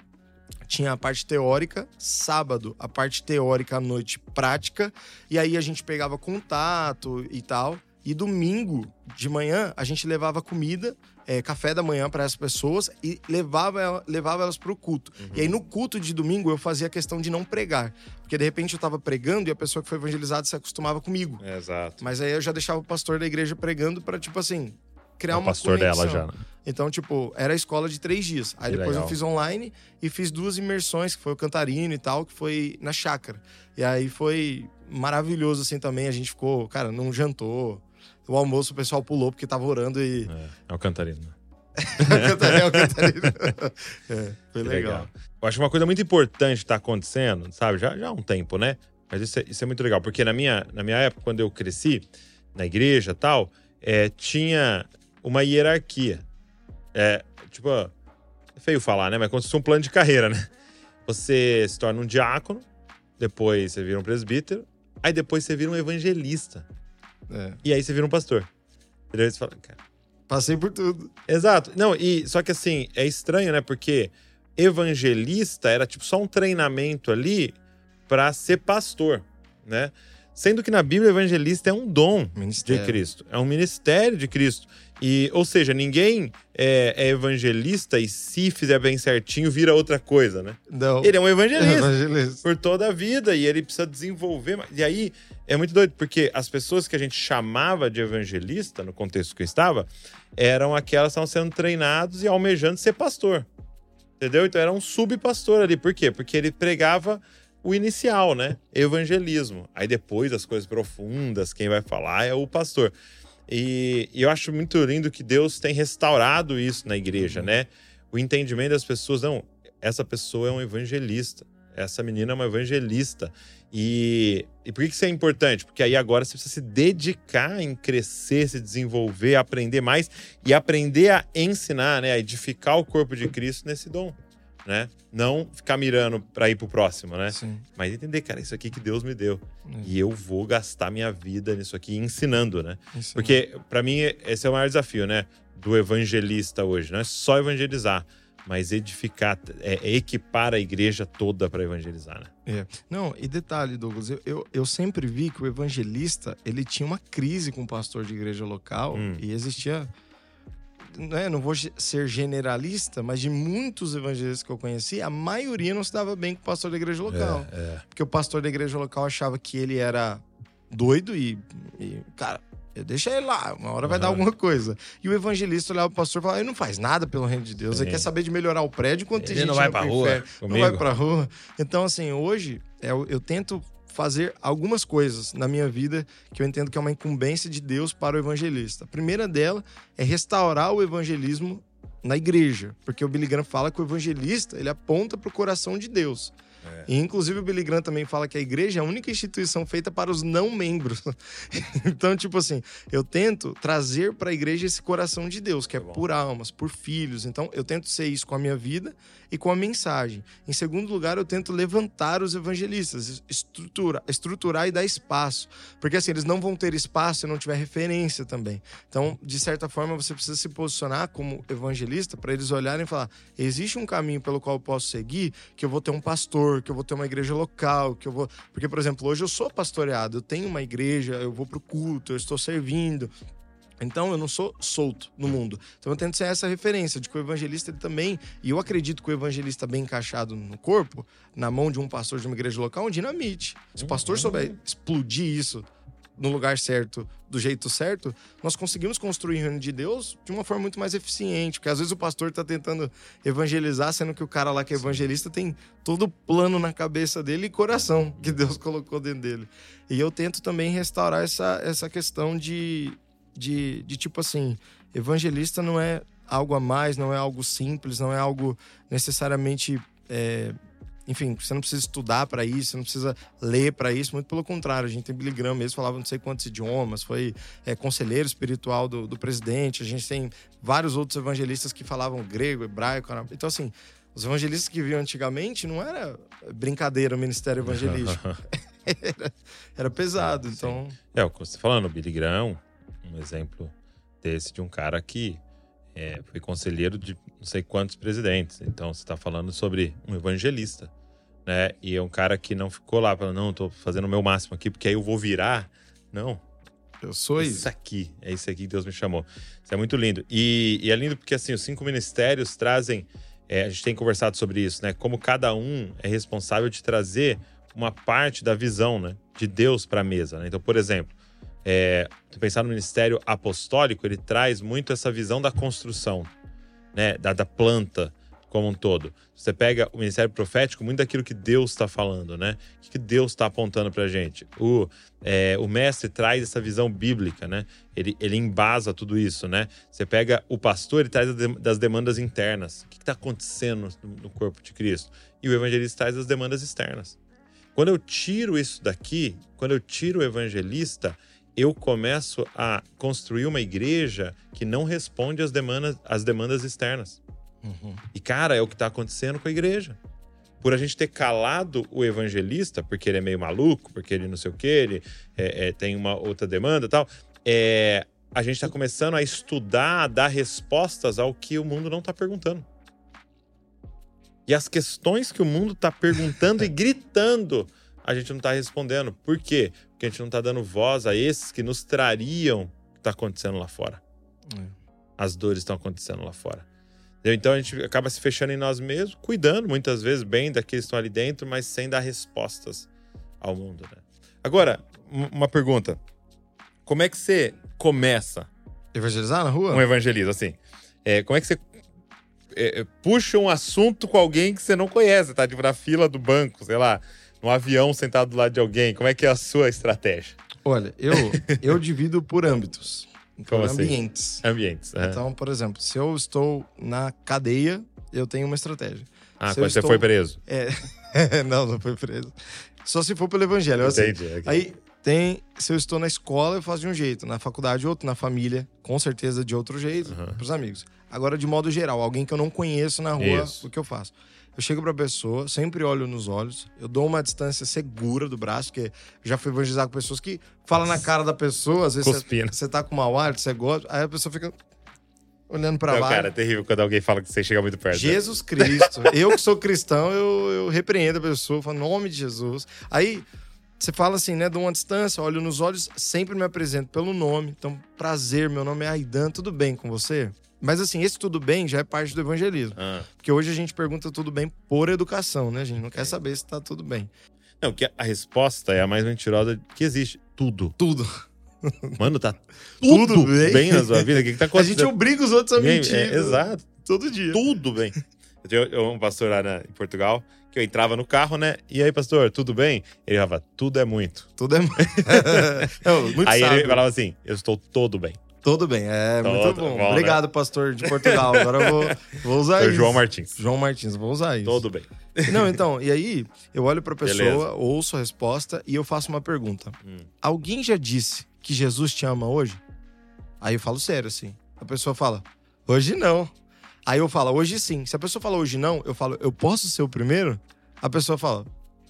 tinha a parte teórica, sábado a parte teórica à noite prática, e aí a gente pegava contato e tal. E domingo de manhã a gente levava comida, é, café da manhã para as pessoas e levava, levava elas para o culto. Uhum. E aí no culto de domingo eu fazia questão de não pregar. Porque de repente eu estava pregando e a pessoa que foi evangelizada se acostumava comigo. É, exato. Mas aí eu já deixava o pastor da igreja pregando para, tipo assim, criar é uma pastor conexão. dela já. Né? Então, tipo, era a escola de três dias. Aí que depois legal. eu fiz online e fiz duas imersões, que foi o Cantarino e tal, que foi na chácara. E aí foi maravilhoso, assim, também. A gente ficou, cara, não jantou o almoço o pessoal pulou porque tava orando e. É, é o cantarino. é o cantarino. é, foi legal. legal. Eu acho uma coisa muito importante tá acontecendo, sabe? Já, já há um tempo, né? Mas isso é, isso é muito legal, porque na minha, na minha época, quando eu cresci, na igreja e tal, é, tinha uma hierarquia. É, tipo, é feio falar, né? Mas como se fosse um plano de carreira, né? Você se torna um diácono, depois você vira um presbítero, aí depois você vira um evangelista. É. E aí você vira um pastor. E aí você fala, cara. Passei por tudo. Exato. Não, e só que assim, é estranho, né? Porque evangelista era tipo só um treinamento ali para ser pastor, né? Sendo que na Bíblia evangelista é um dom Ministério. de Cristo, é um ministério de Cristo. E, ou seja, ninguém é, é evangelista e se fizer bem certinho vira outra coisa, né? Não. Ele é um evangelista Evangelista. por toda a vida e ele precisa desenvolver. E aí é muito doido, porque as pessoas que a gente chamava de evangelista, no contexto que eu estava, eram aquelas que estavam sendo treinados e almejando ser pastor. Entendeu? Então era um subpastor ali. Por quê? Porque ele pregava o inicial, né? Evangelismo. Aí depois as coisas profundas, quem vai falar é o pastor. E, e eu acho muito lindo que Deus tem restaurado isso na igreja, né? O entendimento das pessoas, não, essa pessoa é um evangelista, essa menina é uma evangelista. E, e por que que isso é importante? Porque aí agora você precisa se dedicar em crescer, se desenvolver, aprender mais e aprender a ensinar, né? A edificar o corpo de Cristo nesse dom, né? Não ficar mirando para ir pro próximo, né? Sim. Mas entender, cara, isso aqui que Deus me deu. É. E eu vou gastar minha vida nisso aqui ensinando, né? Porque, para mim, esse é o maior desafio, né? Do evangelista hoje. Não é só evangelizar, mas edificar, é, é equipar a igreja toda para evangelizar, né? É. Não, e detalhe, Douglas, eu, eu, eu sempre vi que o evangelista, ele tinha uma crise com o pastor de igreja local Hum. e existia, né, não vou ser generalista, mas de muitos evangelistas que eu conheci, a maioria não se dava bem com o pastor da igreja local. É, Porque o pastor da igreja local achava que ele era doido e, e, cara, eu deixa ele lá, uma hora vai dar Aham. alguma coisa. E o evangelista olhava pro pastor e falava, ele não faz nada pelo reino de Deus, ele Sim. quer saber de melhorar o prédio enquanto tem Ele gente não vai pra rua inferno. Não vai pra rua. Então, assim, hoje é, eu, eu tento fazer algumas coisas na minha vida que eu entendo que é uma incumbência de Deus para o evangelista. A primeira dela é restaurar o evangelismo na igreja, porque o Billy Graham fala que o evangelista ele aponta para o coração de Deus. É. E, inclusive, o Billy Graham também fala que a igreja é a única instituição feita para os não membros. então, tipo assim, eu tento trazer para a igreja esse coração de Deus, que é Tá por almas, por filhos. Então, eu tento ser isso com a minha vida e com a mensagem. Em segundo lugar, eu tento levantar os evangelistas, estrutura, estruturar e dar espaço. Porque assim, eles não vão ter espaço se não tiver referência também. Então, de certa forma, você precisa se posicionar como evangelista para eles olharem e falar: existe um caminho pelo qual eu posso seguir, que eu vou ter um pastor, que eu vou ter uma igreja local, que eu vou. Porque, por exemplo, hoje eu sou pastoreado, eu tenho uma igreja, eu vou pro culto, eu estou servindo. Então eu não sou solto no mundo. Então eu tento ser essa referência de que o evangelista ele também, e eu acredito que o evangelista bem encaixado no corpo, na mão de um pastor de uma igreja local, é um dinamite. Se o pastor souber explodir isso no lugar certo, do jeito certo, nós conseguimos construir o reino de Deus de uma forma muito mais eficiente. Porque às vezes o pastor está tentando evangelizar, sendo que o cara lá que é evangelista tem todo o plano na cabeça dele e coração que Deus colocou dentro dele. E eu tento também restaurar essa, essa questão de, de, de tipo assim, evangelista não é algo a mais, não é algo simples, não é algo necessariamente. é, enfim, você não precisa estudar para isso, você não precisa ler para isso, muito pelo contrário. A gente tem Billy Graham mesmo, falava não sei quantos idiomas, foi é, conselheiro espiritual do, do presidente. A gente tem vários outros evangelistas que falavam grego, hebraico. Então, assim, os evangelistas que viam antigamente não era brincadeira o ministério evangelístico. era, era pesado. Então, É, o que você tá falando, o Billy Graham, um exemplo desse de um cara que é, foi conselheiro de não sei quantos presidentes. Então você está falando sobre um evangelista, né? E é um cara que não ficou lá falando, não, tô fazendo o meu máximo aqui, porque aí eu vou virar. Não, eu sou isso isso. aqui, é isso aqui que Deus me chamou. Isso é muito lindo. E, e é lindo porque, assim, os cinco ministérios trazem. é, a gente tem conversado sobre isso, né? Como cada um é responsável de trazer uma parte da visão, né? De Deus para a mesa. Né? Então, por exemplo, é, pensar no ministério apostólico, ele traz muito essa visão da construção, né? Da, da planta como um todo. Você pega o ministério profético, muito daquilo que Deus está falando, né? O que Deus está apontando para gente. O, é, o mestre traz essa visão bíblica, né? Ele, ele embasa tudo isso, né? Você pega o pastor, ele traz a das demandas internas. O que está acontecendo no corpo de Cristo? E o evangelista traz as demandas externas. Quando eu tiro isso daqui, quando eu tiro o evangelista, eu começo a construir uma igreja que não responde às demandas, às demandas externas. Uhum. E, cara, é o que está acontecendo com a igreja. Por a gente ter calado o evangelista, porque ele é meio maluco, porque ele não sei o quê, ele é, é, tem uma outra demanda e tal, é, a gente está começando a estudar, a dar respostas ao que o mundo não está perguntando. E as questões que o mundo está perguntando e gritando, a gente não está respondendo. Por quê? Porque a gente não está dando voz a esses que nos trariam o que está acontecendo lá fora. É. As dores estão acontecendo lá fora. Então a gente acaba se fechando em nós mesmos, cuidando muitas vezes bem daqueles que estão ali dentro, mas sem dar respostas ao mundo. Né? Agora, um- uma pergunta. Como é que você começa Evangelizar na rua? um evangelismo, assim. É, como é que você é, é, puxa um assunto com alguém que você não conhece, tá? Tipo, na fila do banco, sei lá, num avião sentado do lado de alguém. Como é que é a sua estratégia? Olha, eu, eu divido por âmbitos. Por Como assim? ambientes. Ambientes. aham. Então, por exemplo, se eu estou na cadeia, eu tenho uma estratégia. ah, se quando você estou- foi preso. É. não, não foi preso. Só se for pelo evangelho. Assim, Entendi. ok. Aí tem. Se eu estou na escola, eu faço de um jeito. Na faculdade, outro. Na família, com certeza, de outro jeito. Aham. Pros amigos. Agora, de modo geral, alguém que eu não conheço na rua, Isso. o que eu faço? Eu chego pra pessoa, sempre olho nos olhos, eu dou uma distância segura do braço, porque já fui evangelizar com pessoas que falam na cara da pessoa, às vezes você, tá com mau ar, você gosta, aí a pessoa fica olhando pra Não, baixo. cara, é terrível quando alguém fala que você chega muito perto. né? Jesus Cristo. eu que sou cristão, eu, eu repreendo a pessoa, falo, nome de Jesus. Aí você fala assim, né? Dou uma distância, olho nos olhos, sempre me apresento pelo nome. Então, prazer, meu nome é Aidan, tudo bem com você? Mas assim, esse tudo bem já é parte do evangelismo. Ah. Porque hoje a gente pergunta tudo bem por educação, né, gente? Não quer saber se tá tudo bem. Não, que a resposta é a mais mentirosa que existe. Tudo. Tudo. Mano, tá Tudo tudo, bem. bem. na sua vida. O que, que tá A acontecendo? gente obriga os outros a Ninguém- mentir. é, né? exato. Todo dia. tudo bem. Eu tinha um pastor lá na- em Portugal que eu entrava no carro, né? E aí, pastor, tudo bem? Ele falava, tudo é muito. Tudo é. Não, muito aí sábio. ele falava assim, eu estou todo bem. Tudo bem, é muito Todo bom. bom, né? Obrigado, pastor de Portugal. Agora eu vou, vou usar Foi isso. João Martins. João Martins, vou usar isso. Todo bem. Não, então, e aí eu olho pra pessoa, Beleza. ouço a resposta e eu faço uma pergunta. Hum. Alguém já disse que Jesus te ama hoje? Aí eu falo sério, assim. A pessoa fala, hoje não. Aí eu falo, hoje sim. Se a pessoa fala hoje não, eu falo, eu posso ser o primeiro? A pessoa fala,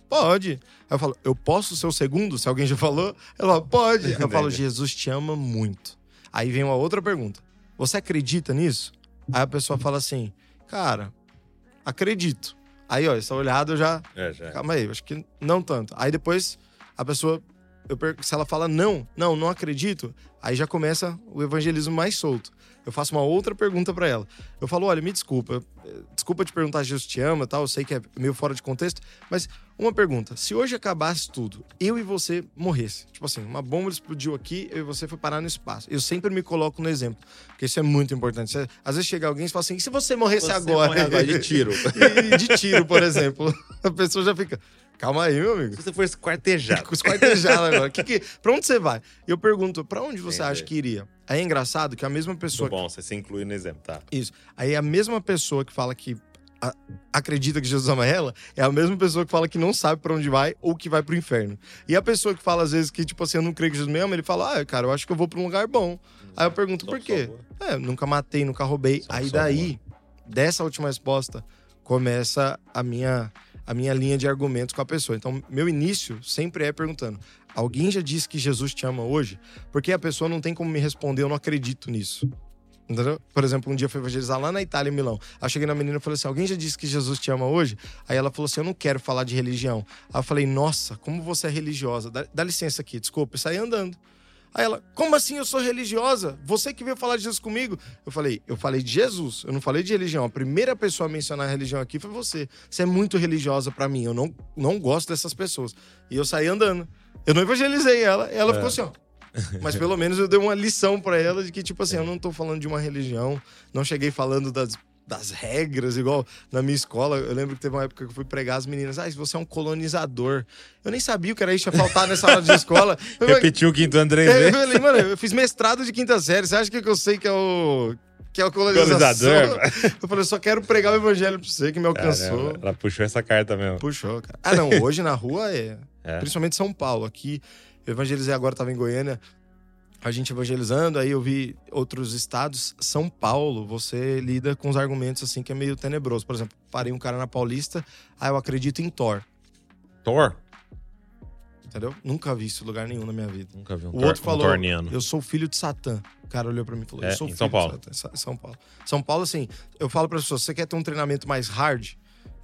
pode. Aí eu falo, eu posso ser o segundo? Se alguém já falou, ela fala, pode. Aí eu falo. Jesus te ama muito. Aí vem uma outra pergunta. Você acredita nisso? Aí a pessoa fala assim, cara, acredito. Aí, ó, essa olhada eu já. É, já. Calma aí, eu acho que não tanto. Aí depois a pessoa. Eu se ela fala não, não, não acredito, aí já começa o evangelismo mais solto. Eu faço uma outra pergunta pra ela. Eu falo, olha, me desculpa, desculpa te perguntar se Jesus te ama, tal, eu sei que é meio fora de contexto, mas uma pergunta, se hoje acabasse tudo, eu e você morresse, tipo assim, uma bomba explodiu aqui, eu e você foi parar no espaço. Eu sempre me coloco no exemplo, porque isso é muito importante. Você- às vezes chega alguém e fala assim, e se você morresse Você agora? morre agora de tiro. E de tiro, por exemplo. A pessoa já fica, calma aí, meu amigo. Se você for esquartejado. Esquartejado agora. Que que, pra onde você vai? E eu pergunto, pra onde você Entendi. acha que iria? Aí é engraçado que a mesma pessoa. Muito bom, você se inclui no exemplo, tá? Isso. Aí a mesma pessoa que fala que a- acredita que Jesus ama ela é a mesma pessoa que fala que não sabe pra onde vai ou que vai pro inferno. E a pessoa que fala às vezes que, tipo assim, eu não creio que Jesus me ama, ele fala, ah, cara, eu acho que eu vou pra um lugar bom. Aí eu pergunto, Não por quê? boa. É, nunca matei, nunca roubei. Só Aí daí, dessa última resposta, começa a minha, a minha linha de argumentos com a pessoa. Então, meu início sempre é perguntando: alguém já disse que Jesus te ama hoje? Porque a pessoa não tem como me responder, eu não acredito nisso. Entendeu? Por exemplo, um dia eu fui evangelizar lá na Itália, em Milão. Aí eu cheguei na menina e falei assim: alguém já disse que Jesus te ama hoje? Aí ela falou assim: eu não quero falar de religião. Aí eu falei: nossa, como você é religiosa. Dá, dá licença aqui, desculpa, e saí andando. Aí ela, como assim eu sou religiosa? Você que veio falar de Jesus comigo? Eu falei, eu falei de Jesus, eu não falei de religião. A primeira pessoa a mencionar a religião aqui foi você. Você é muito religiosa pra mim, eu não, não gosto dessas pessoas. E eu saí andando. Eu não evangelizei ela, e ela É. ficou assim, ó. Mas pelo menos eu dei uma lição pra ela de que, tipo assim, eu não tô falando de uma religião, não cheguei falando das, das regras, igual na minha escola. Eu lembro que teve uma época que eu fui pregar as meninas, ah, você é um colonizador. Eu nem sabia o que era isso, ia faltar nessa aula de escola. Repetiu o quinto três é, eu falei, mano, eu fiz mestrado de quinta série. Você acha que eu sei que é o. Que é o? Colonizador. Eu falei, eu só quero pregar o evangelho pra você que me alcançou. Caramba, ela puxou essa carta mesmo. Puxou, cara. Ah, não, hoje na rua é. É. Principalmente São Paulo. Aqui, eu evangelizei agora, tava em Goiânia. A gente evangelizando, aí eu vi outros estados. São Paulo, você lida com os argumentos assim que é meio tenebroso. Por exemplo, parei um cara na Paulista, ah, eu acredito em Thor. Thor? Entendeu? Nunca vi isso em lugar nenhum na minha vida. Nunca vi um, O tor outro um falou, torniano. Eu sou filho de Satã. O cara olhou pra mim e falou: É, Eu sou em filho São Paulo. de Satã. Sa- São Paulo. São Paulo, assim, eu falo para as pessoas: você quer ter um treinamento mais hard,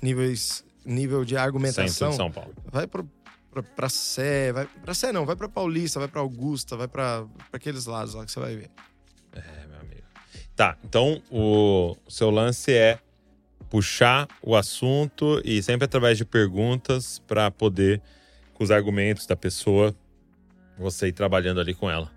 níveis, nível de Centro argumentação, de São Paulo. vai pra, pra, pra Sé, vai pra Sé não, vai pra Paulista, vai pra Augusta, vai pra, pra aqueles lados lá que você vai ver. É, meu amigo. Tá, então o seu lance é puxar o assunto e sempre através de perguntas para poder, com os argumentos da pessoa, você ir trabalhando ali com ela.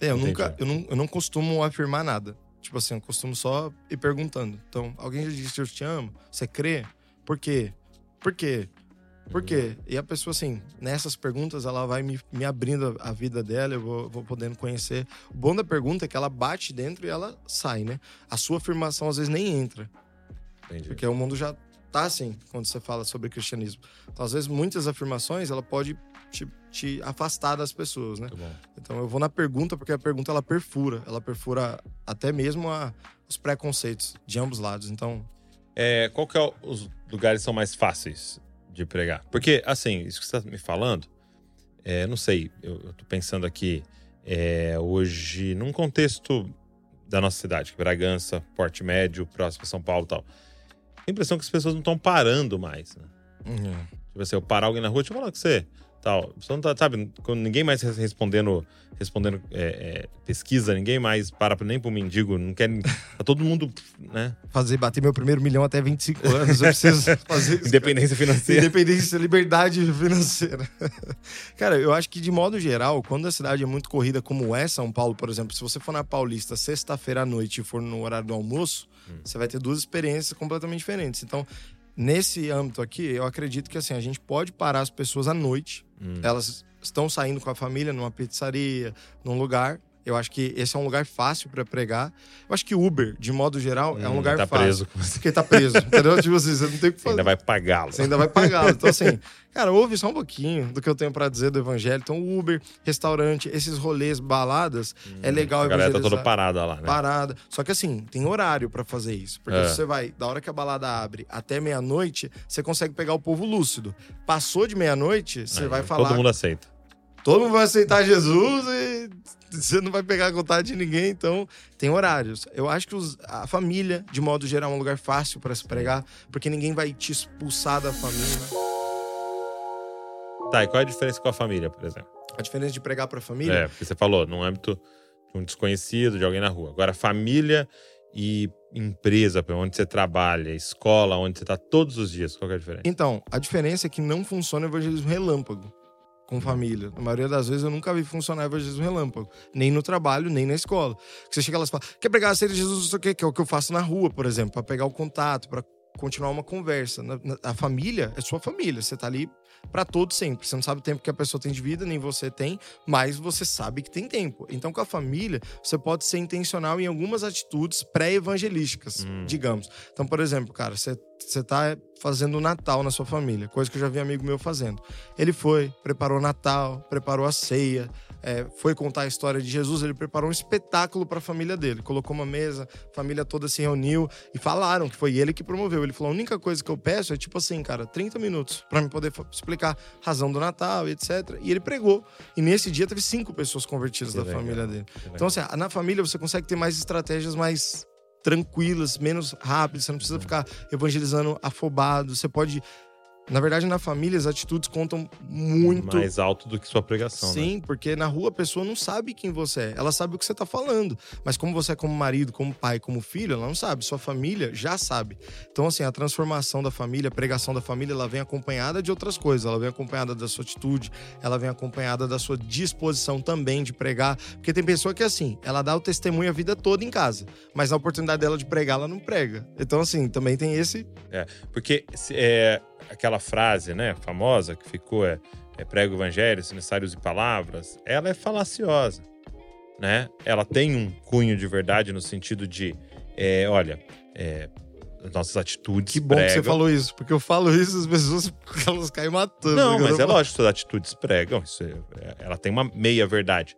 É, eu Entendi. nunca, eu não, eu não costumo afirmar nada. Tipo assim, eu costumo só ir perguntando. Então, alguém já disse eu te amo? Você crê? Por quê? Por quê? Por quê? E a pessoa, assim, nessas perguntas, ela vai me, me abrindo a a vida dela, eu vou, vou podendo conhecer. O bom da pergunta é que ela bate dentro e ela sai, né? A sua afirmação, às vezes, nem entra. Entendi. Porque o mundo já tá assim, quando você fala sobre cristianismo. Então, às vezes, muitas afirmações, ela pode te, te afastar das pessoas, né? Então eu vou na pergunta, porque a pergunta ela perfura. Ela perfura até mesmo a- os preconceitos de ambos lados. Então, É, qual que é o- os lugares são mais fáceis de pregar? Porque, assim, isso que você está me falando, é, não sei, eu, tô pensando aqui, é, hoje, num contexto da nossa cidade, que é Bragança, Porte Médio, próximo a São Paulo e tal. Tem a impressão que as pessoas não estão parando mais, né? Tipo assim, eu parar alguém na rua, deixa eu falar com você. Tal. Você não tá, sabe, quando ninguém mais res- respondendo, respondendo é, é, pesquisa, ninguém mais para nem pro mendigo, não quer. Tá todo mundo, né? fazer bater meu primeiro milhão até 25 anos, eu preciso fazer isso. Independência financeira. Independência, liberdade financeira. Cara, eu acho que de modo geral, quando a cidade é muito corrida como é São Paulo, por exemplo, se você for na Paulista sexta-feira à noite e for no horário do almoço, Hum. você vai ter duas experiências completamente diferentes. Então, nesse âmbito aqui, eu acredito que assim, a gente pode parar as pessoas à noite Hum. elas estão saindo com a família numa pizzaria, num lugar. Eu acho que esse é um lugar fácil pra pregar. Eu acho que Uber, de modo geral, é um Hum, lugar tá fácil. preso com você. Porque tá preso, entendeu? Tipo assim, você não tem o que Você fazer. ainda vai pagá-lo. Você ainda vai pagá-lo. Então, assim, cara, ouve só um pouquinho do que eu tenho pra dizer do evangelho. Então, Uber, restaurante, esses rolês, baladas, é legal A galera tá toda parada lá, né? Parada. Só que assim, tem horário pra fazer isso. Porque É. se você vai, da hora que a balada abre até meia-noite, você consegue pegar o povo lúcido. Passou de meia-noite, você Aí, vai falar. Todo mundo aceita. Todo mundo vai aceitar Jesus e você não vai pegar contato de ninguém, então tem horários. Eu acho que os- a família, de modo geral, é um lugar fácil para se pregar, porque ninguém vai te expulsar da família. Tá, e qual é a diferença com a família, por exemplo? A diferença de pregar para família É, porque você falou, num âmbito de um desconhecido, de alguém na rua. Agora, família e empresa, onde você trabalha, escola, onde você tá todos os dias, qual é a diferença? Então, a diferença é que não funciona o evangelismo relâmpago com família. Na maioria das vezes eu nunca vi funcionar o evangelismo relâmpago. Nem no trabalho, nem na escola. Você chega lá e fala, quer pregar a série de Jesus, não sei o quê, que é o que eu faço na rua, por exemplo, para pegar o contato, para continuar uma conversa. Na- na- a família é sua família, você tá ali para todo sempre. Você não sabe o tempo que a pessoa tem de vida, nem você tem, mas você sabe que tem tempo. Então, com a família, você pode ser intencional em algumas atitudes pré-evangelísticas, Hum. digamos. Então, por exemplo, cara, você, você tá fazendo o Natal na sua família, coisa que eu já vi amigo meu fazendo. Ele foi, preparou o Natal, preparou a ceia, é, foi contar a história de Jesus, ele preparou um espetáculo para a família dele. Colocou uma mesa, a família toda se reuniu e falaram que foi ele que promoveu. Ele falou: a única coisa que eu peço é tipo assim, cara, 30 minutos para me poder explicar a razão do Natal e etc. E ele pregou. E nesse dia teve cinco pessoas convertidas Que da legal, família dele. Então, assim, na família você consegue ter mais estratégias mais tranquilas, menos rápidas. Você não precisa ficar evangelizando afobado. Você pode. Na verdade, na família, as atitudes contam muito. Mais alto do que sua pregação, né? Sim, porque na rua a pessoa não sabe quem você é. Ela sabe o que você tá falando. Mas como você é como marido, como pai, como filho, ela não sabe. Sua família já sabe. Então, assim, a transformação da família, a pregação da família, ela vem acompanhada de outras coisas. Ela vem acompanhada da sua atitude, ela vem acompanhada da sua disposição também de pregar. Porque tem pessoa que, assim, ela dá o testemunho a vida toda em casa. Mas na oportunidade dela de pregar, ela não prega. Então, assim, também tem esse. Porque se- é, aquela frase, né, famosa que ficou é, é prego o evangelho, se necessário use palavras, ela é falaciosa, né? Ela tem um cunho de verdade no sentido de, é, olha, é, as nossas atitudes Que bom que você pregam. falou isso. Porque eu falo isso, as pessoas elas caem matando. Não, eu mas é lógico, suas atitudes pregam, isso é- é- ela tem uma meia verdade.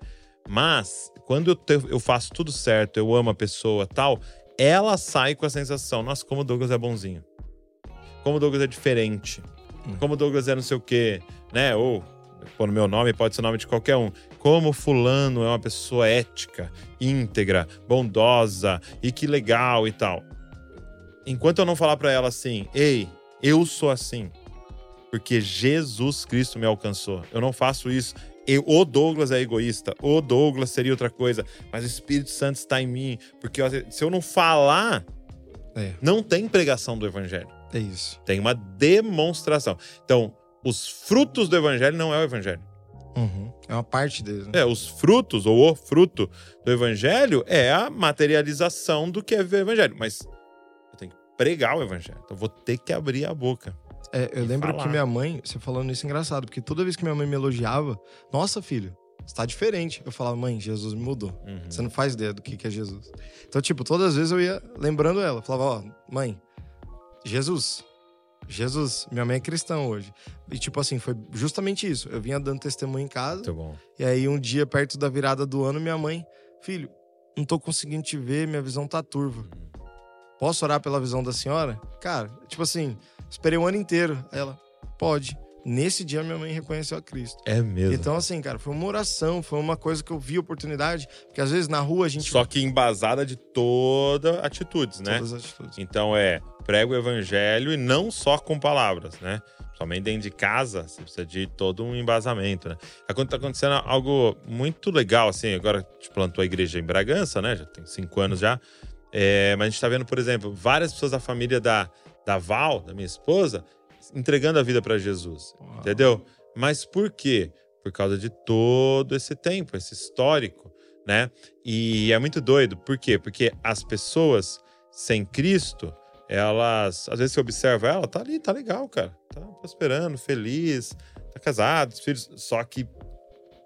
Mas, quando eu, te- eu faço tudo certo, eu amo a pessoa tal, ela sai com a sensação, nossa, como o Douglas é bonzinho. Como o Douglas é diferente. Hum. Como o Douglas é não sei o quê, né? Ou pôr no meu nome, pode ser o nome de qualquer um. Como fulano é uma pessoa ética, íntegra, bondosa e que legal e tal. Enquanto eu não falar para ela assim, ei, eu sou assim, porque Jesus Cristo me alcançou. Eu não faço isso. Eu, o Douglas é egoísta, o Douglas seria outra coisa, mas o Espírito Santo está em mim. Porque se eu não falar, É. não tem pregação do Evangelho. É isso. Tem uma demonstração. Então, os frutos do Evangelho não é o Evangelho. Uhum. É uma parte deles, né? É, os frutos, ou o fruto do Evangelho, é a materialização do que é o Evangelho. Mas eu tenho que pregar o Evangelho. Então, eu vou ter que abrir a boca. É, eu lembro falar. que minha mãe, você falando isso é engraçado, porque toda vez que minha mãe me elogiava, nossa, filho, você tá diferente. Eu falava, mãe, Jesus me mudou. Uhum. Você não faz ideia do que, que é Jesus. Então, tipo, todas as vezes eu ia lembrando ela. Falava, ó, mãe, Jesus. Jesus, minha mãe é cristã hoje. E, tipo assim, foi justamente isso. Eu vinha dando testemunho em casa. Muito bom. E aí, um dia, perto da virada do ano, minha mãe, filho, não tô conseguindo te ver, minha visão tá turva. Posso orar pela visão da senhora? Cara, tipo assim, esperei um ano inteiro. Aí ela, pode. Nesse dia, minha mãe reconheceu a Cristo. É mesmo. Então, assim, cara, foi uma oração, foi uma coisa que eu vi oportunidade. Porque às vezes na rua a gente. Só que embasada de toda atitudes, né? Todas as atitudes. Então é prega o evangelho e não só com palavras, né? Somente dentro de casa, você precisa de todo um embasamento, né? Tá acontecendo algo muito legal, assim, agora a gente plantou a igreja em Bragança, né? Já tem cinco anos já. É, mas a gente tá vendo, por exemplo, várias pessoas da família da, da Val, da minha esposa, entregando a vida para Jesus. Uau. Entendeu? Mas por quê? Por causa de todo esse tempo, esse histórico, né? E é muito doido. Por quê? Porque as pessoas sem Cristo, elas, às vezes você observa ela, tá ali, tá legal, cara. Tá prosperando, feliz, tá casado, os filhos, só que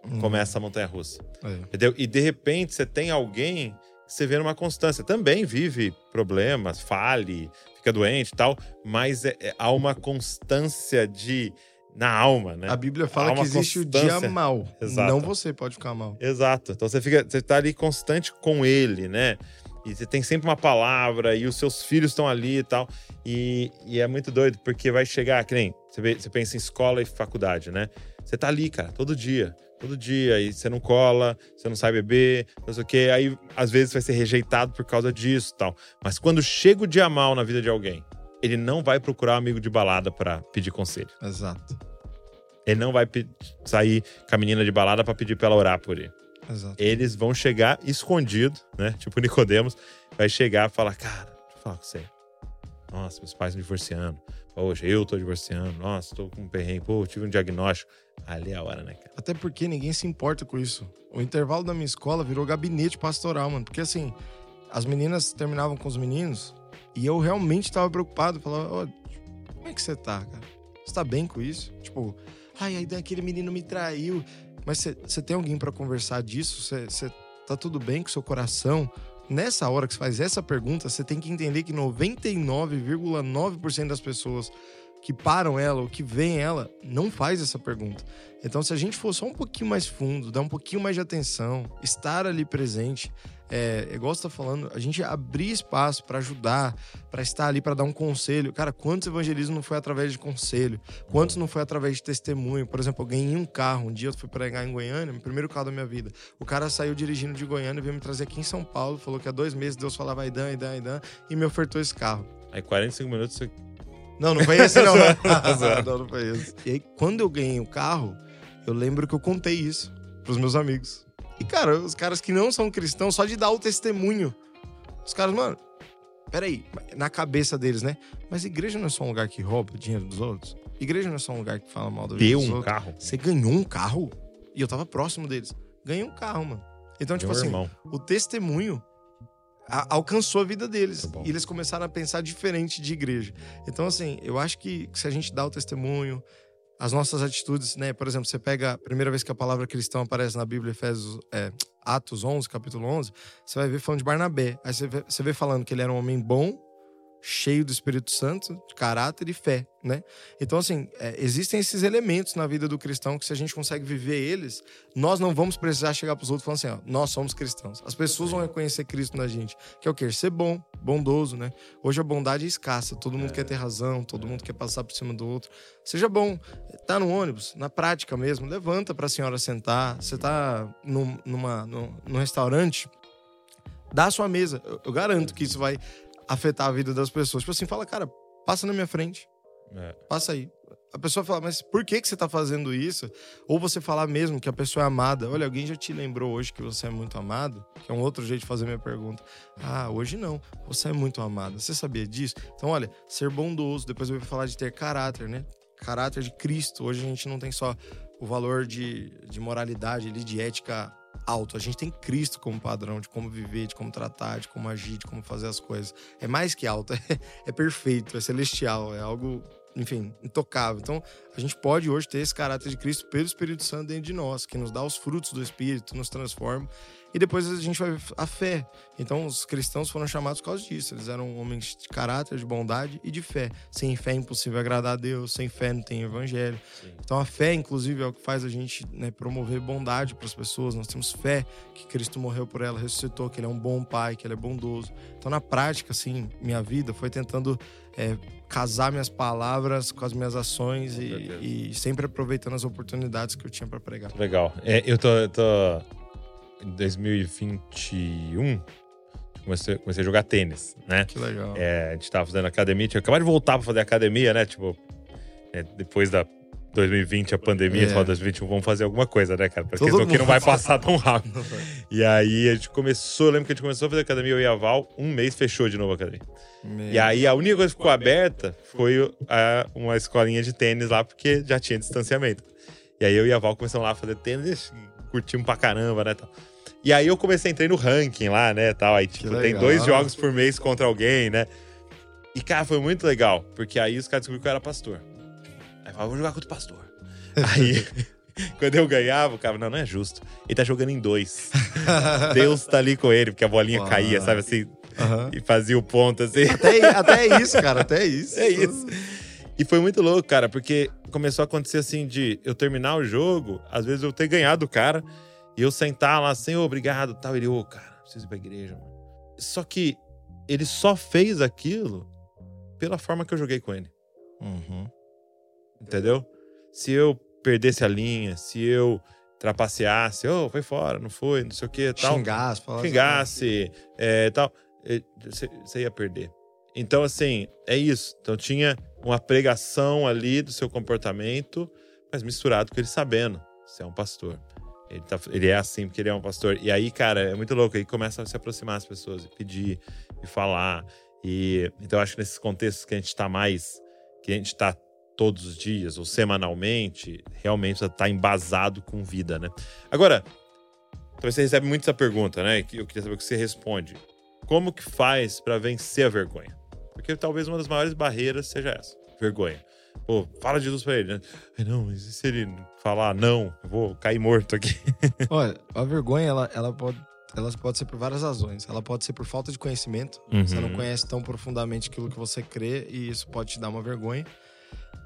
Hum, começa a montanha russa. é. Entendeu? E de repente você tem alguém que você vê numa constância. Também vive problemas, fale, fica doente e tal, mas é- é- há uma constância de na alma, né? A Bíblia fala que existe o dia mal. Exato. Não você pode ficar mal. Exato. Então você fica, você tá ali constante com ele, né? E você tem sempre uma palavra e os seus filhos estão ali e tal. E, e é muito doido, porque vai chegar, que nem você, vê- você pensa em escola e faculdade, né? Você tá ali, cara, todo dia. Todo dia, e você não cola, você não sabe beber, não sei o quê. Aí, às vezes, vai ser rejeitado por causa disso e tal. Mas quando chega o dia mal na vida de alguém, ele não vai procurar um amigo de balada pra pedir conselho. Exato. Ele não vai sair com a menina de balada pra pedir pra ela orar por ele Exato. eles vão chegar escondido, né? Tipo Nicodemos, vai chegar e falar: Cara, deixa eu falar com você. Nossa, meus pais me divorciando. Poxa, eu tô divorciando. Nossa, tô com um perrengue. Pô, tive um diagnóstico. Ali é a hora, né, cara? Até porque ninguém se importa com isso. O intervalo da minha escola virou gabinete pastoral, mano. Porque assim, as meninas terminavam com os meninos e eu realmente tava preocupado. Falava, ó, como é que você tá, cara? Você tá bem com isso? Tipo, ai, aí aquele menino me traiu. Mas você- tem alguém pra conversar disso? Você tá tudo bem com seu coração? Nessa hora que você faz essa pergunta, você tem que entender que 99,9% das pessoas que param ela ou que veem ela não faz essa pergunta. Então, se a gente for só um pouquinho mais fundo, dar um pouquinho mais de atenção, estar ali presente, é, igual você tá falando, a gente abrir espaço para ajudar, para estar ali para dar um conselho. Cara, quantos evangelismo não foi através de conselho? Quantos não foi através de testemunho? Por exemplo, eu ganhei um carro. Um dia eu fui pregar em Goiânia, meu primeiro carro da minha vida. O cara saiu dirigindo de Goiânia e veio me trazer aqui em São Paulo. Falou que há dois meses Deus falava Aidan, Aidan, Aidan, e me ofertou esse carro. Aí 45 minutos você. Não, não foi esse não. né? Zoando. não, não foi esse. E aí, quando eu ganhei o carro, eu lembro que eu contei isso pros meus amigos. E, cara, os caras que não são cristãos, só de dar o testemunho, os caras, mano, peraí, na cabeça deles, né? Mas igreja não é só um lugar que rouba o dinheiro dos outros? Igreja não é só um lugar que fala mal da vida Deu dos um outros? carro. Você ganhou um carro? E eu tava próximo deles. Ganhei um carro, mano. Então, tipo Meu assim, irmão. o testemunho a- alcançou a vida deles. Bom. E eles começaram a pensar diferente de igreja. Então, assim, eu acho que se a gente dá o testemunho, as nossas atitudes, né? Por exemplo, você pega a primeira vez que a palavra cristão aparece na Bíblia, Efésios, é, Atos 11, capítulo 11, você vai ver falando de Barnabé. Aí você vê, você vê falando que ele era um homem bom, cheio do Espírito Santo, de caráter e fé, né? Então, assim, é, existem esses elementos na vida do cristão que se a gente consegue viver eles, nós não vamos precisar chegar para os outros falando assim, ó, nós somos cristãos. As pessoas vão reconhecer Cristo na gente, que é o quê? Ser bom, bondoso, né? Hoje a bondade é escassa, todo mundo é. quer ter razão, todo mundo quer passar por cima do outro. Seja bom, tá no ônibus, na prática mesmo, levanta para a senhora sentar. Você tá num, numa, num, num restaurante, dá a sua mesa. Eu, eu garanto que isso vai afetar a vida das pessoas. Tipo assim, fala, cara, passa na minha frente. É. Passa aí. A pessoa fala, mas por que, que você tá fazendo isso? Ou você falar mesmo que a pessoa é amada. Olha, alguém já te lembrou hoje que você é muito amado? Que é um outro jeito de fazer minha pergunta. Ah, hoje não. Você é muito amado. Você sabia disso? Então, olha, ser bondoso. Depois eu vou falar de ter caráter, né? Caráter de Cristo. Hoje a gente não tem só o valor de, de moralidade, de ética alto. A gente tem Cristo como padrão de como viver, de como tratar, de como agir, de como fazer as coisas. É mais que alto, é, é perfeito, é celestial, é algo, enfim, intocável. Então, a gente pode hoje ter esse caráter de Cristo pelo Espírito Santo dentro de nós, que nos dá os frutos do Espírito, nos transforma e depois a gente vai a fé. Então os cristãos foram chamados por causa disso. Eles eram homens de caráter, de bondade e de fé. Sem fé é impossível agradar a Deus, sem fé não tem evangelho. Sim. Então a fé, inclusive, é o que faz a gente né, promover bondade para as pessoas. Nós temos fé que Cristo morreu por ela, ressuscitou, que ele é um bom pai, que ele é bondoso. Então na prática, assim, minha vida foi tentando é, casar minhas palavras com as minhas ações e, e, sempre aproveitando as oportunidades que eu tinha para pregar. Legal. É, eu tô, tô em 2021, comecei, comecei a jogar tênis, né? Que legal. É, a gente tava fazendo academia, tinha acabado de voltar pra fazer academia, né? Tipo, é, depois da 2020, a pandemia, é. 2021, vamos fazer alguma coisa, né, cara? Porque isso aqui não vai passar tão rápido. e aí a gente começou, eu lembro que a gente começou a fazer academia, eu e a Val, um mês fechou de novo a academia. Meu e aí a única coisa que ficou aberta foi a, uma escolinha de tênis lá, porque já tinha distanciamento. E aí eu e a Val começamos lá a fazer tênis, curtimos pra caramba, né? Tal. E aí eu comecei a entrar no ranking lá, né, tal. Aí, tipo, tem dois jogos por mês contra alguém, né? E, cara, foi muito legal, porque aí os caras descobriram que eu era pastor. Aí eu falava, vou jogar contra o pastor. aí, quando eu ganhava, o cara, não, não é justo. Ele tá jogando em dois. Deus tá ali com ele, porque a bolinha Uau. caía, sabe assim? Uhum. E fazia o ponto, assim. Até, até isso, cara, até isso. É isso. E foi muito louco, cara, porque começou a acontecer assim de eu terminar o jogo, às vezes eu ter ganhado o cara e eu sentar lá, Senhor, obrigado, tal. Ele, ô, oh, cara, preciso ir pra igreja, mano. Só que ele só fez aquilo pela forma que eu joguei com ele. Uhum. Entendeu? Se eu perdesse a linha, se eu trapaceasse, oh, foi fora, não foi, não sei o que, tal. Xingasse. Xingasse, é, tal. Você ia perder. Então, assim, é isso. Então, tinha uma pregação ali do seu comportamento, mas misturado com ele sabendo. Você é um pastor. Ele, tá, ele é assim porque ele é um pastor. E aí, cara, é muito louco. Aí começa a se aproximar as pessoas e pedir e falar. E então acho que nesses contextos que a gente está mais, que a gente está todos os dias ou semanalmente, realmente está embasado com vida, né? Agora, talvez você recebe muito essa pergunta, né? Que eu queria saber o que você responde. Como que faz para vencer a vergonha? Porque talvez uma das maiores barreiras seja essa, vergonha. Pô, fala de Jesus pra ele, né? Não, mas e se ele falar não? Eu vou cair morto aqui. Olha, a vergonha, ela, ela pode ela pode ser por várias razões. Ela pode ser por falta de conhecimento. Uhum. Você não conhece tão profundamente aquilo que você crê e isso pode te dar uma vergonha.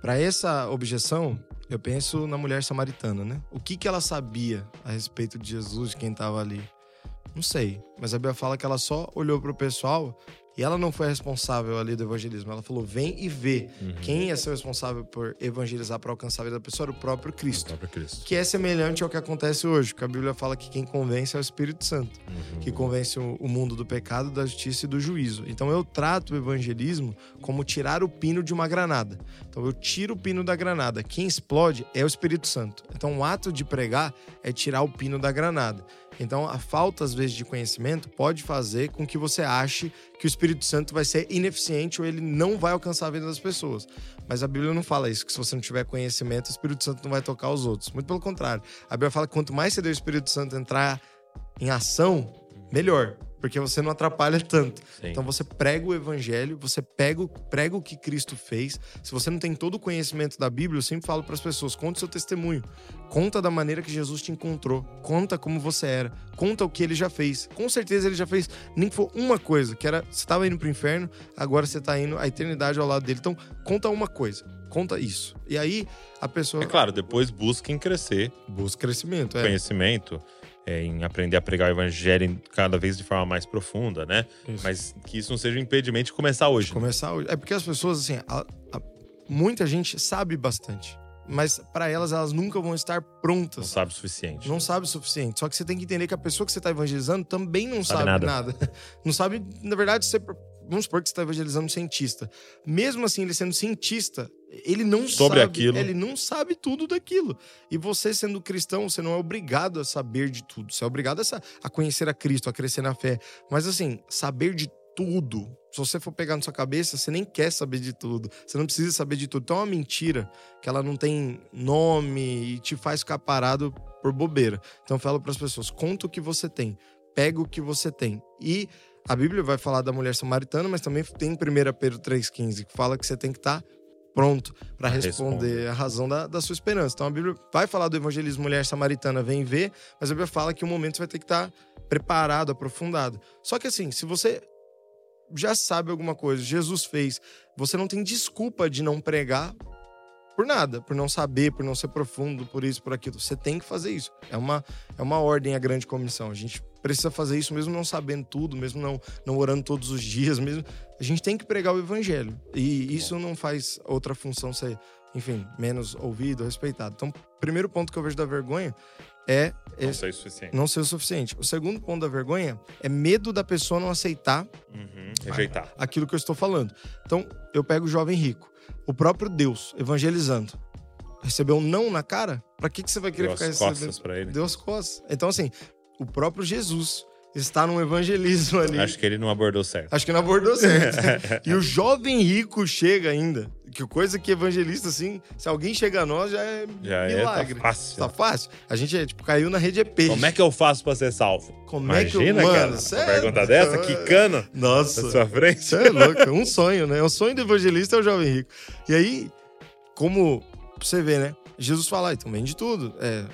Para essa objeção, eu penso na mulher samaritana, né? O que, que ela sabia a respeito de Jesus, de quem estava ali? Não sei, mas a Bíblia fala que ela só olhou para o pessoal e ela não foi responsável ali do evangelismo. Ela falou: vem e vê. Uhum. Quem é ser responsável por evangelizar para alcançar a vida da pessoa era o próprio Cristo. O próprio Cristo. Que é semelhante ao que acontece hoje, porque a Bíblia fala que quem convence é o Espírito Santo, uhum. que convence o mundo do pecado, da justiça e do juízo. Então eu trato o evangelismo como tirar o pino de uma granada. Então eu tiro o pino da granada. Quem explode é o Espírito Santo. Então o ato de pregar é tirar o pino da granada. Então, a falta, às vezes, de conhecimento pode fazer com que você ache que o Espírito Santo vai ser ineficiente ou ele não vai alcançar a vida das pessoas. Mas a Bíblia não fala isso, que se você não tiver conhecimento, o Espírito Santo não vai tocar os outros. Muito pelo contrário. A Bíblia fala que quanto mais você der o Espírito Santo entrar em ação, melhor. porque você não atrapalha tanto. Sim. Então você prega o evangelho, você pega, o- prega o que Cristo fez. Se você não tem todo o conhecimento da Bíblia, eu sempre falo para as pessoas: conta o seu testemunho. Conta da maneira que Jesus te encontrou. Conta como você era. Conta o que ele já fez. Com certeza ele já fez, nem que for uma coisa, que era você estava indo pro inferno, agora você tá indo a eternidade ao lado dele. Então, conta uma coisa. Conta isso. E aí a pessoa É claro, depois busquem crescer, busca crescimento. É. conhecimento, é, em aprender a pregar o evangelho em- cada vez de forma mais profunda, né? Isso. Mas que isso não seja um impedimento de começar hoje. né? começar hoje. É porque as pessoas, assim, a- a- muita gente sabe bastante, mas para elas, elas nunca vão estar Não prontas. sabe o suficiente. Não sabe o suficiente. Só que você tem que entender que a pessoa que você está evangelizando também não Sabe sabe, nada. nada. Não sabe, na verdade, você, vamos supor que você está evangelizando um cientista. Mesmo assim, ele sendo cientista, ele não Sobre sabe. aquilo. Ele não sabe tudo daquilo. E você, sendo cristão, você não é obrigado a saber de tudo. Você é obrigado a, a conhecer a Cristo, a crescer na fé. Mas assim, saber de tudo. Se você for pegar na sua cabeça, você nem quer saber de tudo. Você não precisa saber de tudo. Então é uma mentira que ela não tem nome e te faz ficar parado por bobeira. Então eu falo para as pessoas: conta o que você tem, pega o que você tem. E a Bíblia vai falar da mulher samaritana, mas também tem em 1 Pedro 3,15, que fala que você tem que estar pronto para responder, a razão da, da sua esperança. Então a Bíblia vai falar do evangelismo mulher samaritana, vem ver, mas a Bíblia fala que um momento você vai ter que estar preparado, aprofundado. Só que assim, se você já sabe alguma coisa, Jesus fez, você não tem desculpa de não pregar por nada, por não saber, por não ser profundo, por isso, por aquilo. Você tem que fazer isso. É uma, é uma ordem a grande comissão. A gente precisa fazer isso mesmo não sabendo tudo, mesmo não, não orando todos os dias, mesmo. A gente tem que pregar o evangelho. E isso não faz outra função ser, enfim, menos ouvido, respeitado. Então, primeiro ponto que eu vejo da vergonha é Não esse- sei o suficiente. não ser o suficiente. O segundo ponto da vergonha é medo da pessoa não aceitar Uhum, Rejeitar. aquilo que eu estou falando. Então, eu pego o jovem rico, o próprio Deus evangelizando. Recebeu um não na cara? Pra que, que você vai querer Deu ficar as recebendo? costas pra ele. Deu as costas. Então, assim, o próprio Jesus está num evangelismo ali. Acho que ele não abordou certo. Acho que não abordou certo. e o jovem rico chega ainda. Que coisa que evangelista, assim, se alguém chega a nós, já é Já milagre. é, tá fácil. Tá fácil? A gente, é, tipo, caiu na rede EP. Como é que eu faço pra ser salvo? Como é que eu- Imagina, Mano, cara, uma é pergunta dessa, doido. quicando Nossa. na sua frente. Você é louco, é um sonho, né? O sonho do evangelista é o jovem rico. E aí, como você vê, né? Jesus fala, "Ah, então vende tudo. É,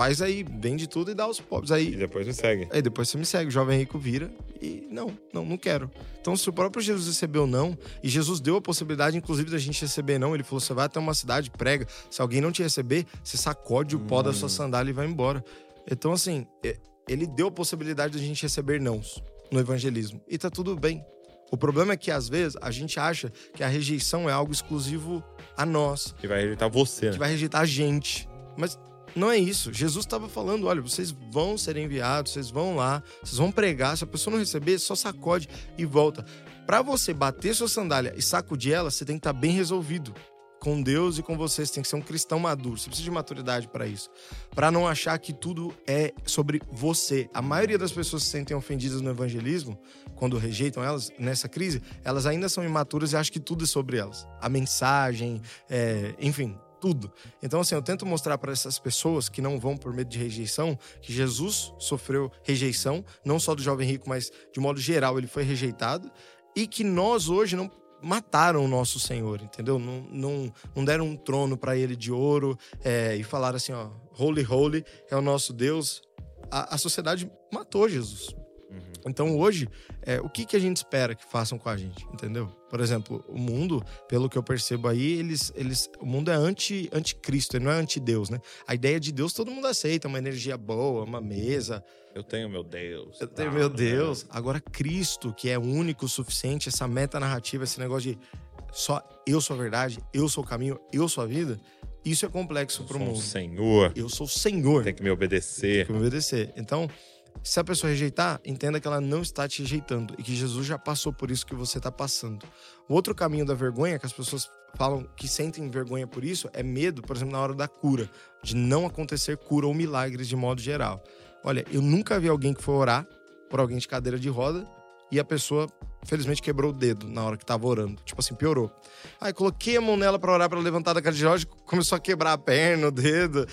faz aí, vende tudo e dá aos pobres. E Aí, depois me segue. aí depois você me segue. O jovem rico vira e não, não, não quero. Então, se o próprio Jesus recebeu não, e Jesus deu a possibilidade, inclusive, da gente receber não, ele falou: você vai até uma cidade, prega. Se alguém não te receber, você sacode o pó da sua sandália e vai embora. Então, assim, é- ele deu a possibilidade da gente receber nãos no evangelismo. E tá tudo bem. O problema é que, às vezes, a gente acha que a rejeição é algo exclusivo a nós, Que vai rejeitar você, que né? vai rejeitar a gente. Mas não é isso. Jesus estava falando: olha, vocês vão ser enviados, vocês vão lá, vocês vão pregar. Se a pessoa não receber, só sacode e volta. Para você bater sua sandália e sacudir ela, você tem que estar bem resolvido. Com Deus e com você, você tem que ser um cristão maduro. Você precisa de maturidade para isso. Para não achar que tudo é sobre você. A maioria das pessoas se sentem ofendidas no evangelismo, quando rejeitam elas nessa crise, elas ainda são imaturas e acham que tudo é sobre elas. A mensagem, é, enfim, tudo. Então, assim, eu tento mostrar para essas pessoas que não vão por medo de rejeição que Jesus sofreu rejeição, não só do jovem rico, mas de modo geral ele foi rejeitado, e que nós hoje não mataram o nosso Senhor, entendeu? Não, não, não deram um trono para ele de ouro é, e falaram assim: ó, holy, holy é o nosso Deus. A, a sociedade matou Jesus. Então hoje, é, o que, que a gente espera que façam com a gente, entendeu? Por exemplo, o mundo, pelo que eu percebo aí, eles, eles, o mundo é anti, anticristo, ele não é anti-Deus, né? A ideia de Deus todo mundo aceita, uma energia boa, uma mesa, Eu tenho meu Deus. eu tenho Ah, meu Deus. Agora, Cristo, que é único, suficiente, essa meta narrativa, esse negócio de só eu sou a verdade, eu sou o caminho, eu sou a vida, isso é complexo Eu pro sou um mundo. senhor. Eu sou o Senhor. Tem que me obedecer. Tem que me obedecer. Então, se a pessoa rejeitar, entenda que ela não está te rejeitando e que Jesus já passou por isso que você está passando. O outro caminho da vergonha, que as pessoas falam que sentem vergonha por isso, é medo, por exemplo, na hora da cura, de não acontecer cura ou milagres de modo geral. Olha, eu nunca vi alguém que foi orar por alguém de cadeira de roda e a pessoa, felizmente, quebrou o dedo na hora que tava orando. Tipo assim, piorou. Aí coloquei a mão nela para orar para levantar da cadeira de roda, começou a quebrar a perna, o dedo.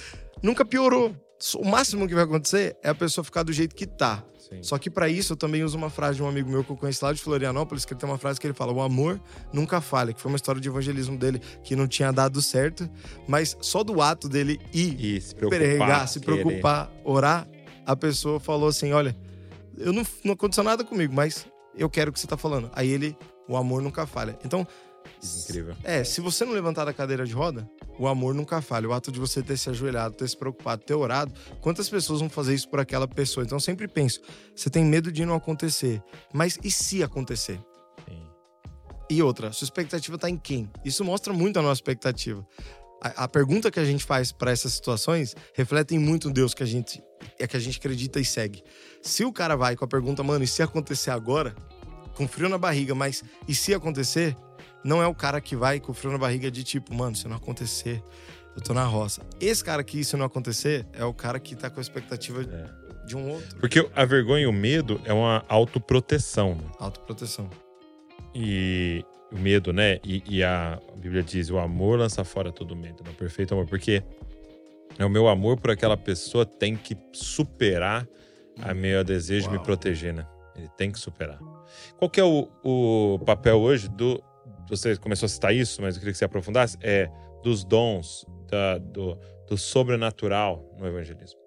Nunca piorou. O máximo que vai acontecer é a pessoa ficar do jeito que tá. Sim. Só que para isso eu também uso uma frase de um amigo meu que eu conheci lá de Florianópolis, que ele tem uma frase que ele fala: "O amor nunca falha", que foi uma história de evangelismo dele que não tinha dado certo, mas só do ato dele ir E se preocupar. pregar, se querer. preocupar, orar, a pessoa falou assim: "Olha, eu não, não aconteceu nada comigo, mas eu quero o que você tá falando". Aí ele, o amor nunca falha. Então, Incrível. é, se você não levantar da cadeira de roda, o amor nunca falha. O ato de você ter se ajoelhado, ter se preocupado, ter orado, quantas pessoas vão fazer isso por aquela pessoa? Então eu sempre penso, você tem medo de não acontecer, mas e se acontecer? Sim. E outra, sua expectativa tá em quem? Isso mostra muito a nossa expectativa. A, a pergunta que a gente faz para essas situações refletem muito o Deus que a gente é que a gente acredita e segue. Se o cara vai com a pergunta, mano, e se acontecer agora? Com frio na barriga, mas e se acontecer? Não é o cara que vai com frio na barriga de tipo, mano, se não acontecer, eu tô na roça. Esse cara que se não acontecer é o cara que tá com a expectativa É. de um outro. Porque a vergonha e o medo é uma autoproteção. né? Autoproteção. E o medo, né? E, e a Bíblia diz: o amor lança fora todo medo, né? o perfeito amor. Porque é o meu amor por aquela pessoa tem que superar a meu desejo de me proteger, né? Ele tem que superar. Qual que é o, o papel hoje do. Você começou a citar isso, mas eu queria que você aprofundasse. É dos dons, da- do, do sobrenatural no evangelismo.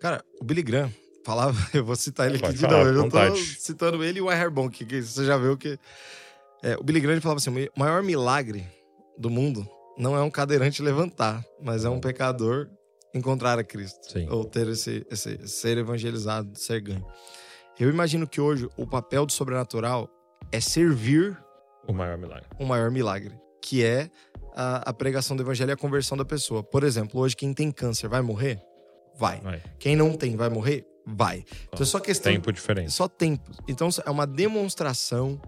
Cara, o Billy Graham falava, eu vou citar ele aqui de novo. Eu não tô vontade. citando ele e o Airbon, que, que você já viu que. É, o Billy Graham falava assim: o maior milagre do mundo não é um cadeirante levantar, mas é um pecador encontrar a Cristo. Sim. Ou ter esse, esse ser evangelizado, ser ganho. Eu imagino que hoje o papel do sobrenatural é servir O maior milagre. um maior milagre, que é a, a pregação do evangelho e a conversão da pessoa. Por exemplo, hoje quem tem câncer vai morrer? Vai. Vai. Quem não tem vai morrer? Vai. Então é só questão. Tempo diferente. Só tempo. Então é uma demonstração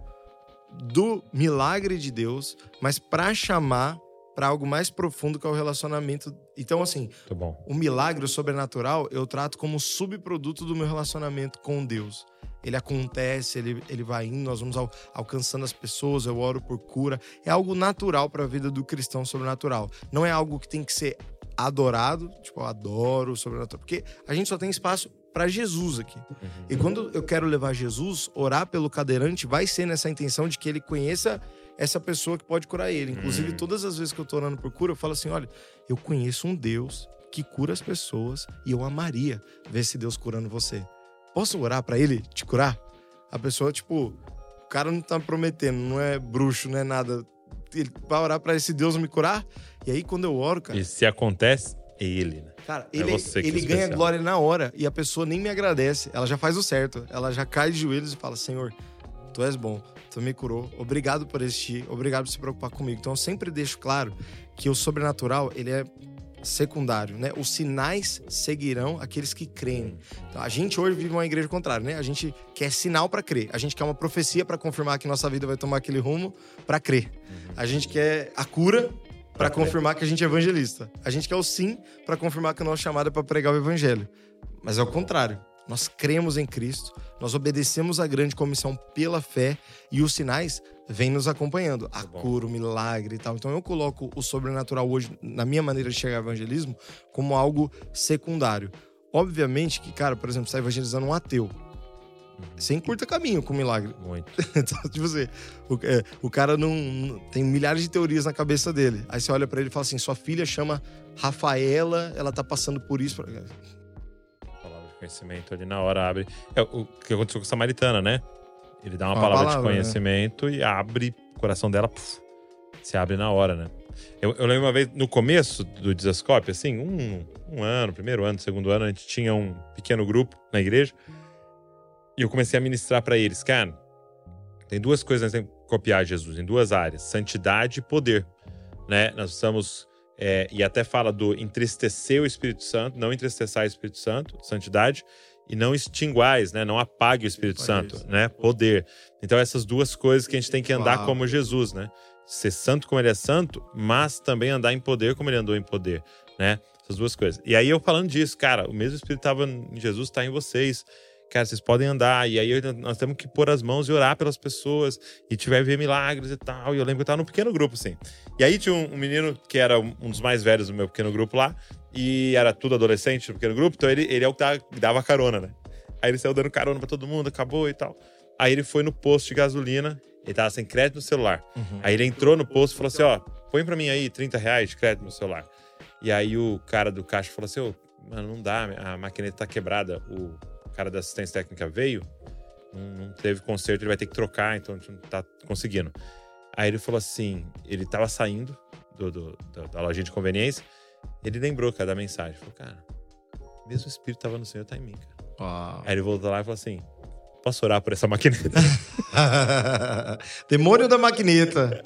do milagre de Deus, mas para chamar para algo mais profundo que é o relacionamento. Então, assim, bom. o milagre, o sobrenatural, eu trato como subproduto do meu relacionamento com Deus. Ele acontece, ele, ele vai indo, nós vamos al- alcançando as pessoas, eu oro por cura. É algo natural para a vida do cristão sobrenatural. Não é algo que tem que ser adorado, tipo, eu adoro o sobrenatural, porque a gente só tem espaço para Jesus aqui. E quando eu quero levar Jesus, orar pelo cadeirante vai ser nessa intenção de que ele conheça essa pessoa que pode curar ele. Inclusive, Hum. todas as vezes que eu tô orando por cura, eu falo assim: olha, eu conheço um Deus que cura as pessoas e eu amaria ver esse Deus curando você. Posso orar pra ele te curar? A pessoa, tipo, o cara não tá prometendo, não é bruxo, não é nada. Ele vai orar pra esse Deus me curar? E aí, quando eu oro, cara, E se acontece, é ele, né? Cara, É ele, é ele ganha glória na hora e a pessoa nem me agradece. Ela já faz o certo. Ela já cai de joelhos e fala: Senhor, tu és bom, tu me curou. Obrigado por existir, obrigado por se preocupar comigo. Então eu sempre deixo claro que o sobrenatural, ele é secundário, né? Os sinais seguirão aqueles que creem. Então, a gente hoje vive uma igreja contrária, né? A gente quer sinal para crer. A gente quer uma profecia para confirmar que nossa vida vai tomar aquele rumo para crer. A gente quer a cura para confirmar que a gente é evangelista. A gente quer o sim para confirmar que a nossa chamada é para pregar o evangelho. Mas é o contrário. Nós cremos em Cristo, nós obedecemos a grande comissão pela fé e os sinais vêm nos acompanhando. A Tá bom. cura, o milagre e tal. Então eu coloco o sobrenatural hoje, na minha maneira de chegar ao evangelismo, como algo secundário. Obviamente que, cara, por exemplo, você está evangelizando um ateu. Você encurta caminho com o milagre. Muito. Então, tipo assim, o, é, o cara não, tem milhares de teorias na cabeça dele. Aí você olha pra ele e fala assim: sua filha chama Rafaela, ela tá passando por isso. Palavra de conhecimento ali na hora abre. É o que aconteceu com a Samaritana, né? Ele dá uma, Uma palavra, palavra, de né? conhecimento e abre o coração dela, puf, se abre na hora, né? Eu, eu lembro uma vez, no começo do Desascope, assim, um, um ano, primeiro ano, segundo ano, a gente tinha um pequeno grupo na igreja e eu comecei a ministrar pra eles. Cara, tem duas coisas que nós temos que copiar Jesus, em duas áreas: santidade e poder. Né? Nós precisamos é, e até fala do entristecer o Espírito Santo, não entristeçar o Espírito Santo, santidade, e não extinguais, né? Não apague o Espírito Santo, né? Poder. Então essas duas coisas que a gente tem que andar como Jesus, né? Ser santo como ele é santo, mas também andar em poder como ele andou em poder, né? Essas duas coisas. E aí eu falando disso, cara, o mesmo Espírito estava em Jesus, está em vocês. Cara, vocês podem andar. E aí eu- nós temos que pôr as mãos e orar pelas pessoas. E tiver ver milagres e tal. E eu lembro que eu tava num pequeno grupo, assim. E aí tinha um, um menino que era um dos mais velhos do meu pequeno grupo lá. E era tudo adolescente no pequeno grupo, então ele, ele é o que dava, carona, né? Aí ele saiu dando carona pra todo mundo, acabou e tal. Aí ele foi no posto de gasolina, ele tava sem crédito no celular. Uhum. Aí ele entrou no posto e falou assim: ó, põe pra mim aí 30 reais de crédito no celular. E aí o cara do caixa falou assim: ô, mano, não dá, a maquineta tá quebrada. O cara da assistência técnica veio, não, teve conserto, ele vai ter que trocar, então a gente não tá conseguindo. Aí ele falou assim: ele tava saindo do, do- da, da lojinha de conveniência, ele lembrou, cara, da mensagem. Falou, cara, mesmo o espírito tava no Senhor, tá em mim, cara. Ó. Aí ele voltou lá e falou assim: posso orar por essa maquineta? Demônio da maquineta.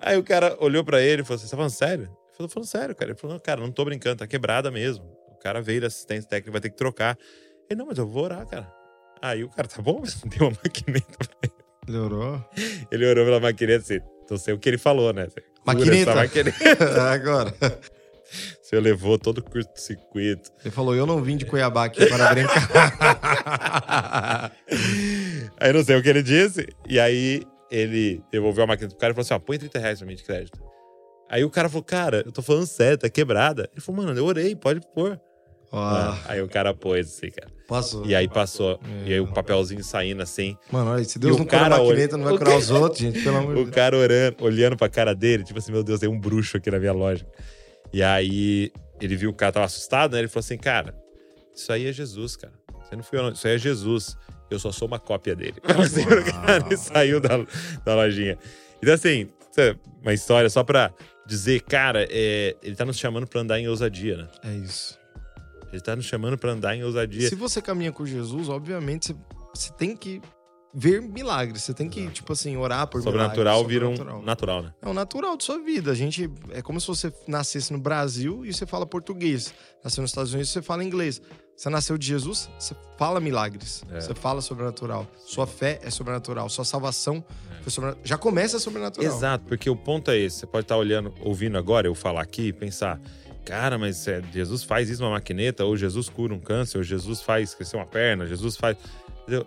Aí o cara olhou pra ele e falou assim: Você tá falando sério? Ele falou, falando sério, cara. Ele falou: Não, cara, não tô brincando, tá quebrada mesmo. O cara veio da assistência técnica, vai ter que trocar. Ele, não, mas eu vou orar, cara. Aí o cara, tá bom, mas deu uma maquineta. pra ele. Melhorou? Ele orou pela maquineta assim. Não sei o que ele falou, né? Maquineta. maquineta. Agora. Você levou todo o curto-circuito. Ele falou: Eu não vim de Cuiabá aqui para brincar. Aí não sei o que ele disse. E aí ele devolveu a maquineta pro cara e falou assim: ó, põe 30 reais pra mim de crédito. Aí o cara falou, cara, eu tô falando sério, tá quebrada. Ele falou, mano, eu orei, pode pôr. Ó, Aí o cara pôs assim, cara. passou. E aí passou. E aí o papelzinho saindo assim. Mano, olha, se Deus o não cura a maquineta, não vai o curar os outros, gente. Pelo amor de O Deus. cara orando, olhando pra cara dele, tipo assim, meu Deus, tem um bruxo aqui na minha loja. E aí ele viu o cara tava assustado, né? Ele falou assim, cara, isso aí é Jesus, cara. Isso aí não fui eu, não. Isso aí é Jesus. Eu só sou uma cópia dele. Assim, o cara saiu da, da lojinha. Então, assim, uma história só pra dizer, cara, é, ele tá nos chamando pra andar em ousadia, né? É isso. Ele tá nos chamando pra andar em ousadia. Se você caminha com Jesus, obviamente você, você tem que ver milagres. Você tem que, tipo assim, orar por Sobrenatural milagres. vira um Sobrenatural. natural, né? É o natural de sua vida. A gente é como se você nascesse no Brasil e você fala português. Nasceu nos Estados Unidos, você fala inglês. Você nasceu de Jesus, você fala milagres. É. Você fala sobrenatural. Sua fé é sobrenatural. Sua salvação foi sobrenatural. Já começa sobrenatural. Exato, porque o ponto é esse. Você pode estar olhando, ouvindo agora eu falar aqui e pensar, cara, mas é, Jesus faz isso numa maquineta, ou Jesus cura um câncer, ou Jesus faz crescer uma perna, Jesus faz. Entendeu?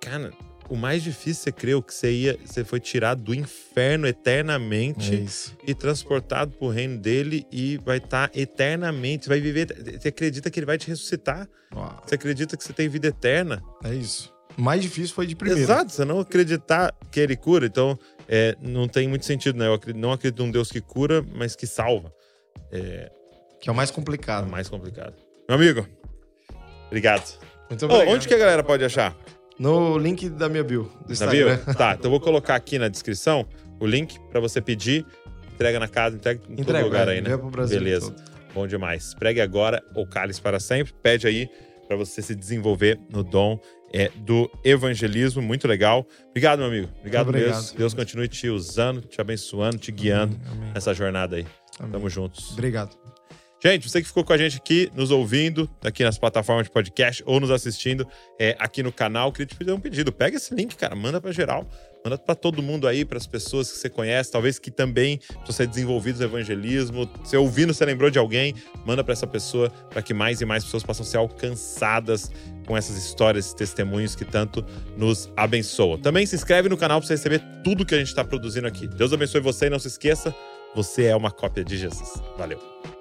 Cara, o mais difícil você creu que você ia, você foi tirado do inferno É eternamente isso. e transportado pro reino dele e vai estar eternamente, você vai viver. Você acredita que ele vai te ressuscitar? Uau. Você acredita que você tem vida eterna? É isso. O mais difícil foi de primeiro. Exato, você não acreditar que ele cura. Então, é, não tem muito sentido, né? Eu acredito- não acredito num Deus que cura, mas que salva. É, Que é o mais é complicado. mais complicado. Meu amigo, obrigado. Muito obrigado. onde que a galera pode achar? No link da minha bio. Do Na bio? Instagram. Tá, então eu vou colocar aqui na descrição o link pra você pedir. Entrega na casa, entrega em todo Entrega, lugar é, aí, né? pro Brasil Beleza. todo. Bom demais. Pregue agora ou cales para sempre. Pede aí pra você se desenvolver no dom é, do evangelismo. Muito legal. Obrigado, meu amigo. Obrigado, obrigado. mesmo. Deus continue te usando, te abençoando, te guiando Amém. nessa jornada aí. Amém. Tamo juntos. Obrigado. Gente, você que ficou com a gente aqui, nos ouvindo, aqui nas plataformas de podcast ou nos assistindo é, aqui no canal, queria te fazer um pedido. Pega esse link, cara, manda pra geral. Manda pra todo mundo aí, pras pessoas que você conhece, talvez que também precisam ser desenvolvidos no evangelismo. Você ouvindo, você lembrou de alguém, manda pra essa pessoa, para que mais e mais pessoas possam ser alcançadas com essas histórias, esses testemunhos que tanto nos abençoam. Também se inscreve no canal pra você receber tudo que a gente tá produzindo aqui. Deus abençoe você e não se esqueça, você é uma cópia de Jesus. Valeu.